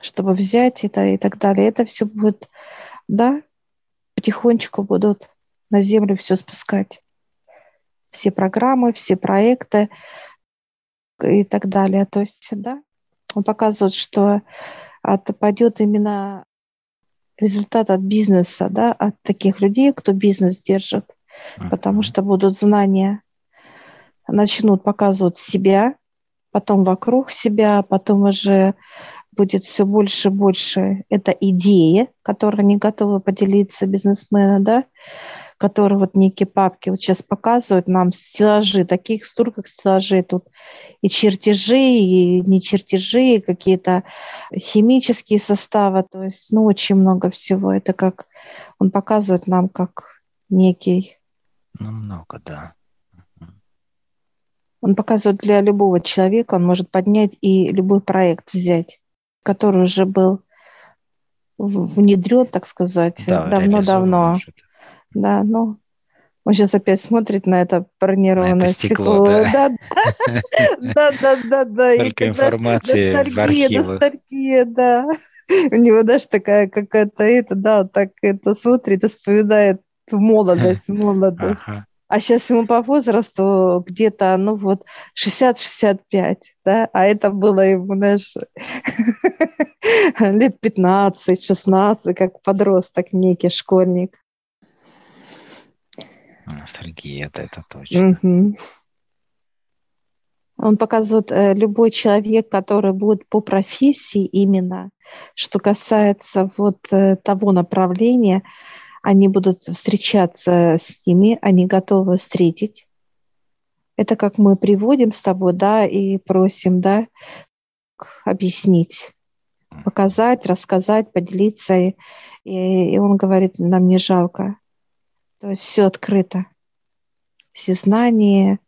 чтобы взять это и так далее. Это все будет, да, потихонечку будут на землю все спускать. Все программы, все проекты и так далее. То есть, да, он показывает, что пойдет именно результат от бизнеса, да, от таких людей, кто бизнес держит, uh-huh. потому что будут знания, начнут показывать себя, потом вокруг себя, потом уже будет все больше и больше. Это идеи, которые они готовы поделиться бизнесмены, да, которые вот некие папки вот сейчас показывают нам стеллажи, таких столько стеллажей тут и чертежи, и не чертежи, и какие-то химические составы, то есть, ну, очень много всего. Это как он показывает нам как некий... Ну, много, да. Он показывает для любого человека, он может поднять и любой проект взять, который уже был внедрен, так сказать, да, давно-давно. Да, ну, он сейчас опять смотрит на это бронированное на это стекло. стекло. Да, да, да, (laughs) да, да. Только информации в архивах. Ностальгия, да. У него даже такая какая-то это, да, так это смотрит вспоминает молодость, (laughs) молодость. А сейчас ему по возрасту где-то, ну вот, 60-65, да, а это было ему, знаешь, (laughs) лет 15-16, как подросток некий, школьник. Ностальгия, это, это точно. Угу. Он показывает э, любой человек, который будет по профессии именно, что касается вот э, того направления, они будут встречаться с ними, они готовы встретить. Это как мы приводим с тобой, да, и просим, да, объяснить, показать, рассказать, поделиться. И, и он говорит, нам не жалко. То есть все открыто. Все знания,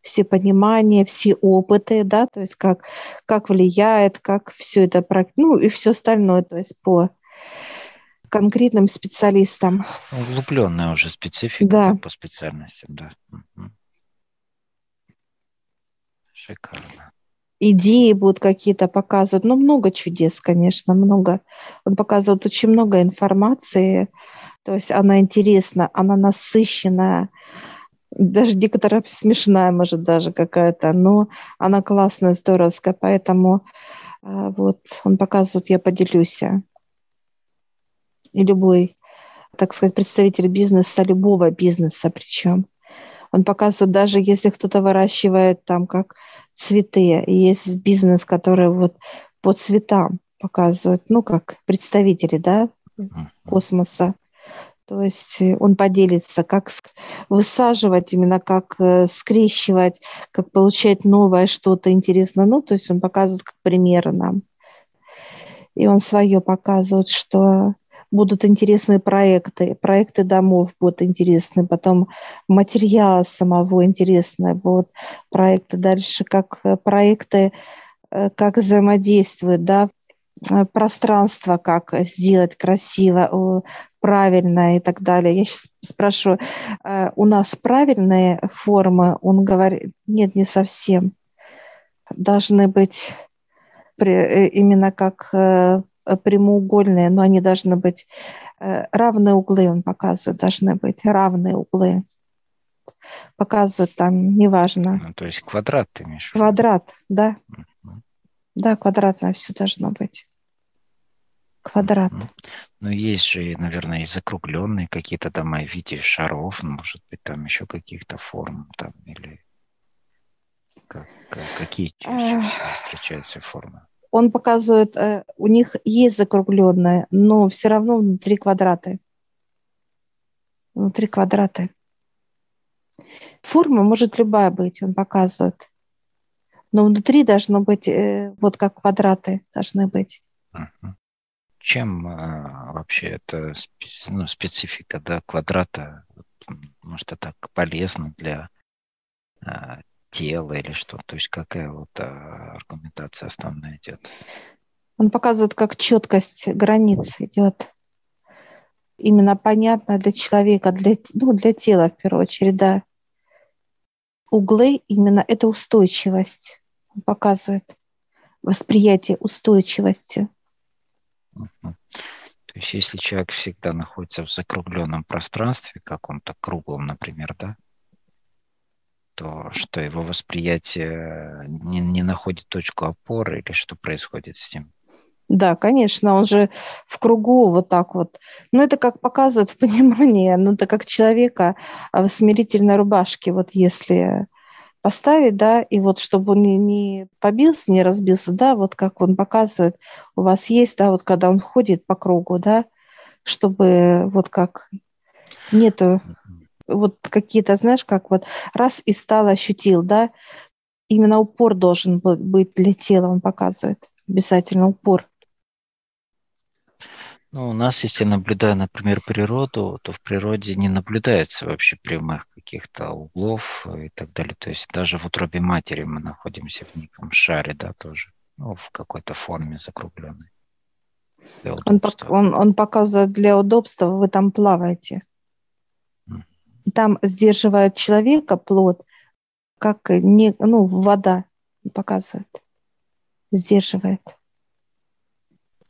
все понимания, все опыты, да, то есть как, как влияет, как все это, ну и все остальное, то есть по конкретным специалистам. Углубленная уже специфика да. по специальностям, да. Шикарно. Идеи будут какие-то показывать. Ну, много чудес, конечно, много. Он показывает очень много информации, то есть она интересна, она насыщенная, даже некоторая смешная, может, даже какая-то, но она классная, здоровская, поэтому а, вот он показывает, я поделюсь. И любой, так сказать, представитель бизнеса, любого бизнеса причем, он показывает, даже если кто-то выращивает там как цветы, есть бизнес, который вот по цветам показывает, ну, как представители, да, космоса, то есть э, он поделится, как высаживать, именно как э, скрещивать, как получать новое что-то интересное. Ну, то есть он показывает как примеры нам. И он свое показывает, что будут интересные проекты, проекты домов будут интересны, потом материала самого интересные будут проекты дальше, как э, проекты, как взаимодействуют, да, пространство, как сделать красиво, правильно и так далее. Я сейчас спрашиваю, э, у нас правильные формы? Он говорит, нет, не совсем. Должны быть э, именно как э, прямоугольные, но они должны быть равные углы, он показывает, должны быть равные углы. показывает там, неважно. Ну, то есть квадрат ты имеешь? Квадрат, да. Угу. Да, квадратное все должно быть. Квадрат. Угу. Ну, есть же, наверное, и закругленные какие-то дома в виде шаров, ну, может быть, там еще каких-то форм там или как, как, какие чаще встречаются формы? Он показывает, э, у них есть закругленные, но все равно внутри квадраты. Внутри квадраты. Форма может любая быть, он показывает. Но внутри должно быть, э, вот как квадраты должны быть. Чем а, вообще это ну, специфика да, квадрата? Может, это так полезно для а, тела или что? То есть какая вот а, аргументация основная идет? Он показывает, как четкость границ идет. Именно понятно для человека, для, ну, для тела в первую очередь, да. Углы именно это устойчивость. Он показывает восприятие устойчивости. То есть если человек всегда находится в закругленном пространстве, каком-то круглом, например, да, то что его восприятие не, не находит точку опоры или что происходит с ним? Да, конечно, он же в кругу вот так вот. Ну, это как показывает (laughs) в понимании, ну, это как человека в смирительной рубашке, вот если поставить, да, и вот чтобы он не, не побился, не разбился, да, вот как он показывает, у вас есть, да, вот когда он ходит по кругу, да, чтобы вот как нету вот какие-то, знаешь, как вот раз и стал, ощутил, да, именно упор должен быть для тела, он показывает, обязательно упор. Ну, у нас, если наблюдая, например, природу, то в природе не наблюдается вообще прямых каких-то углов и так далее. То есть даже в утробе матери мы находимся в неком шаре, да, тоже, ну, в какой-то форме закругленной. Он, он, он показывает для удобства, вы там плаваете. Mm. Там сдерживает человека плод, как не, ну, вода показывает, сдерживает.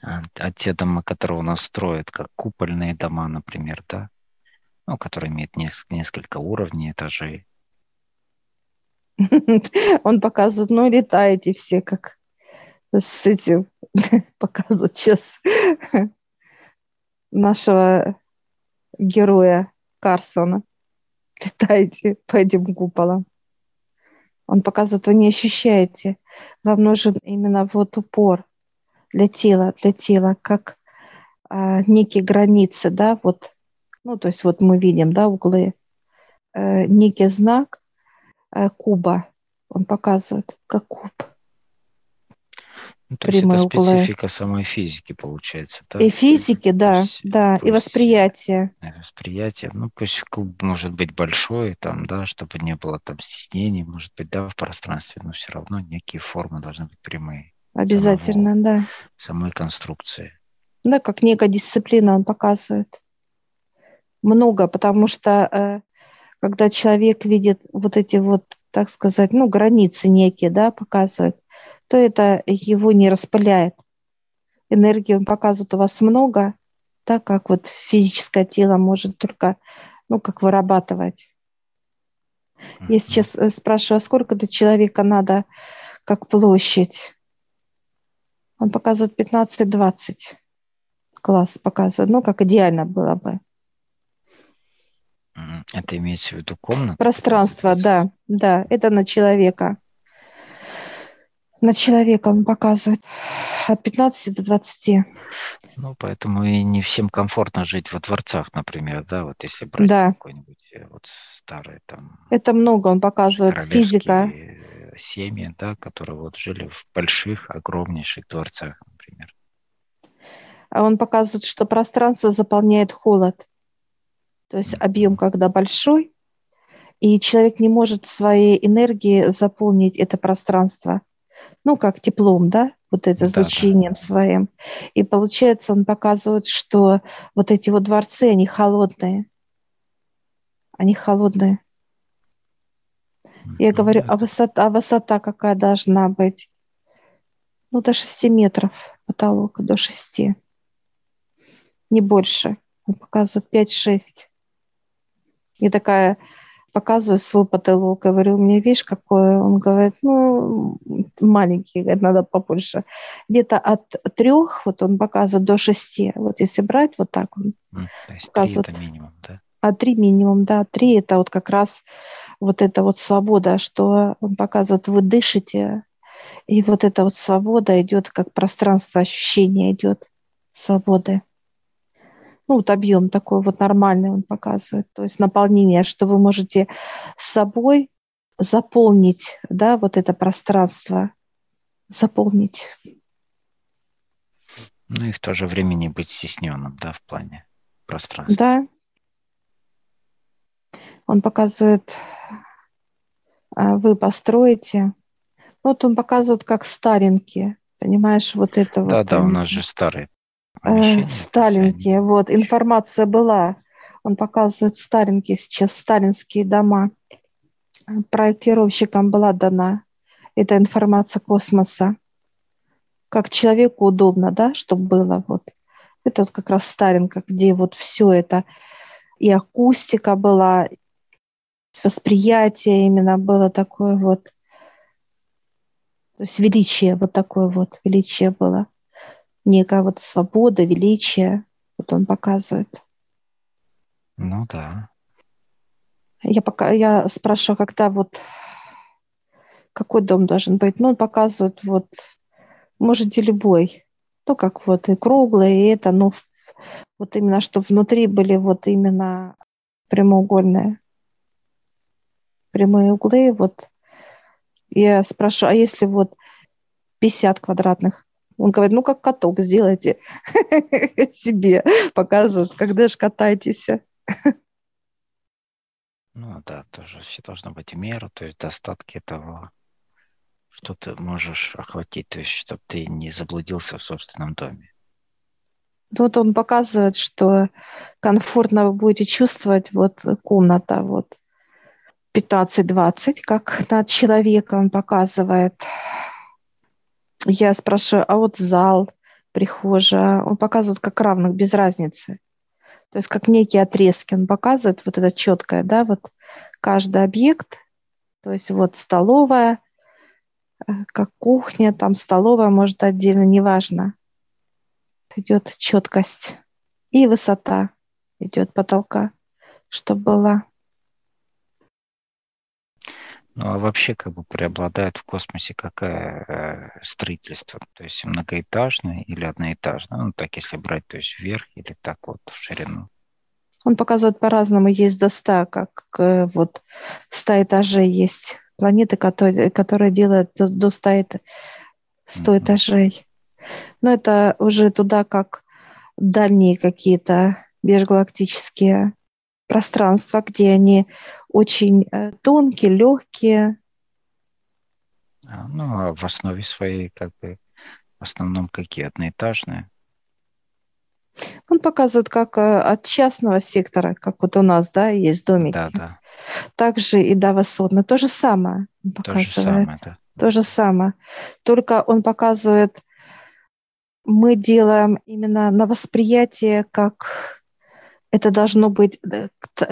А, а те дома, которые у нас строят, как купольные дома, например, да, ну, которые имеют несколько, уровней, этажей. (laughs) Он показывает, ну, летаете все, как с этим (laughs) показывает сейчас (laughs) нашего героя Карсона. Летаете по этим куполам. Он показывает, вы не ощущаете. Вам нужен именно вот упор для тела, для тела, как а, некие границы, да, вот, ну, то есть вот мы видим, да, углы, э, некий знак э, куба, он показывает, как куб. Ну, то есть это специфика углы. самой физики, получается, да? И физики, да, есть, да, и восприятие. Восприятие, ну, пусть куб может быть большой, там, да, чтобы не было там стеснений, может быть, да, в пространстве, но все равно некие формы должны быть прямые. Обязательно, самого, да. Самой конструкции. Да, как некая дисциплина он показывает. Много, потому что э, когда человек видит вот эти вот, так сказать, ну, границы некие, да, показывает, то это его не распыляет. Энергии он показывает у вас много, так как вот физическое тело может только, ну, как вырабатывать. Я сейчас э, спрашиваю, а сколько до человека надо, как площадь? Он показывает 15-20 класс показывает, ну, как идеально было бы. Это имеется в виду комната? Пространство, да, да, это на человека. На человека он показывает от 15 до 20. Ну, поэтому и не всем комфортно жить во дворцах, например, да, вот если брать да. какой-нибудь э, вот старый там... Это много он показывает, физика семьи, да, которые вот жили в больших, огромнейших дворцах, например. А он показывает, что пространство заполняет холод. То есть объем, когда большой, и человек не может своей энергией заполнить это пространство. Ну, как теплом, да, вот это излучением да, да. своим. И получается, он показывает, что вот эти вот дворцы, они холодные. Они холодные. Я говорю, а высота, а высота какая должна быть? Ну, до 6 метров потолок, до 6. Не больше. Он показывает 5-6. И такая показываю свой потолок, говорю, меня, видишь, какой? Он говорит, ну, маленький, говорит, надо побольше. Где-то от трех, вот он показывает, до шести. Вот если брать вот так, он mm, то есть показывает. это минимум, да? А три минимум, да. Три – это вот как раз вот эта вот свобода, что он показывает, вы дышите, и вот эта вот свобода идет, как пространство ощущения идет свободы. Ну, вот объем такой вот нормальный он показывает, то есть наполнение, что вы можете с собой заполнить, да, вот это пространство, заполнить. Ну и в то же время не быть стесненным, да, в плане пространства. Да. Он показывает, а, вы построите. Вот он показывает, как старенькие, понимаешь, вот это да, вот. Да, да, у нас же старые э, сталинки. Вот, информация была. Он показывает старенькие сейчас, сталинские дома. Проектировщикам была дана эта информация космоса. Как человеку удобно, да, чтобы было вот. Это вот как раз Старинка, где вот все это, и акустика была, восприятие именно было такое вот, то есть величие, вот такое вот величие было некая вот свобода, величие. Вот он показывает. Ну да. Я пока я спрашиваю, когда вот какой дом должен быть. Ну, он показывает вот, можете любой. Ну, как вот и круглый, и это, ну, вот именно, что внутри были вот именно прямоугольные прямые углы. Вот я спрашиваю, а если вот 50 квадратных он говорит, ну, как каток сделайте (laughs) себе. Показывают, когда же катайтесь. Ну да, тоже все должно быть в меру, то есть достатки того, что ты можешь охватить, то есть чтобы ты не заблудился в собственном доме. Вот он показывает, что комфортно вы будете чувствовать вот комната, вот 15-20, как над человеком показывает я спрашиваю, а вот зал, прихожая, он показывает как равных, без разницы. То есть как некие отрезки он показывает, вот это четкое, да, вот каждый объект, то есть вот столовая, э, как кухня, там столовая, может, отдельно, неважно. Идет четкость и высота идет потолка, чтобы была. Ну а вообще как бы преобладает в космосе какое э, строительство? То есть многоэтажное или одноэтажное? Ну так если брать, то есть вверх или так вот в ширину? Он показывает по-разному. Есть до 100, как э, вот 100 этажей есть планеты, которые, которые делают до, до 100, 100 mm-hmm. этажей. Но это уже туда как дальние какие-то межгалактические пространства, где они очень э, тонкие, легкие. А, ну, а в основе своей, как бы, в основном какие одноэтажные? Он показывает, как э, от частного сектора, как вот у нас, да, есть домики. Да, да. Также и до высотных. То же самое он показывает. То же самое, да. То же самое. Только он показывает, мы делаем именно на восприятие как это должно быть э,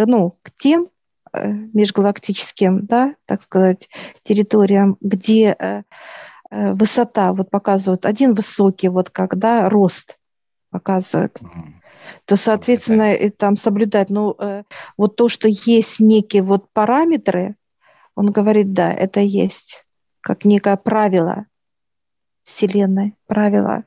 ну, к тем э, межгалактическим, да, так сказать, территориям, где э, высота, вот показывают, один высокий, вот когда рост показывают, то, соответственно, и там соблюдать, ну, вот то, что есть некие вот параметры, он говорит, да, это есть, как некое правило Вселенной, правило.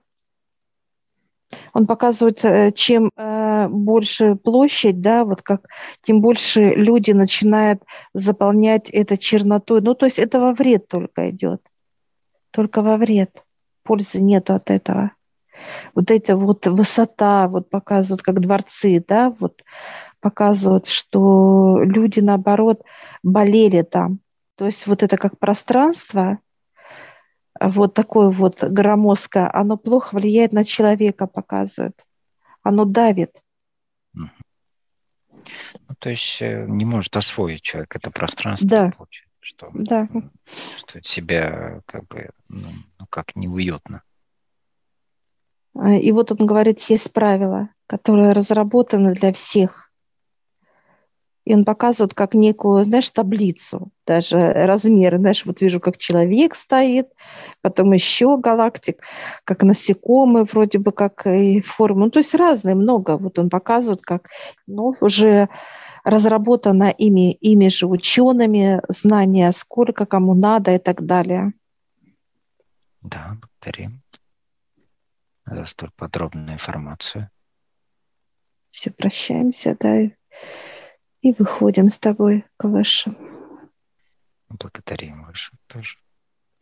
Он показывает, э, чем э, больше площадь, да, вот как, тем больше люди начинают заполнять это чернотой. Ну, то есть это во вред только идет. Только во вред. Пользы нету от этого. Вот эта вот высота, вот показывают, как дворцы, да, вот показывают, что люди, наоборот, болели там. То есть вот это как пространство – вот такое вот громоздкое, оно плохо влияет на человека, показывает. Оно давит. Ну, то есть э, не может освоить человек это пространство. Да. Получается, что да. чувствует себя как бы, ну, ну, как неуютно. А, и вот он говорит, есть правила, которые разработаны для всех. И он показывает как некую, знаешь, таблицу, даже размеры, знаешь, вот вижу, как человек стоит, потом еще галактик, как насекомые вроде бы, как и формы, ну, то есть разные, много, вот он показывает, как, ну, уже разработано ими, ими же учеными, знания, сколько кому надо и так далее. Да, благодарим за столь подробную информацию. Все, прощаемся, да, и, выходим с тобой к высшим. Благодарим высшим тоже.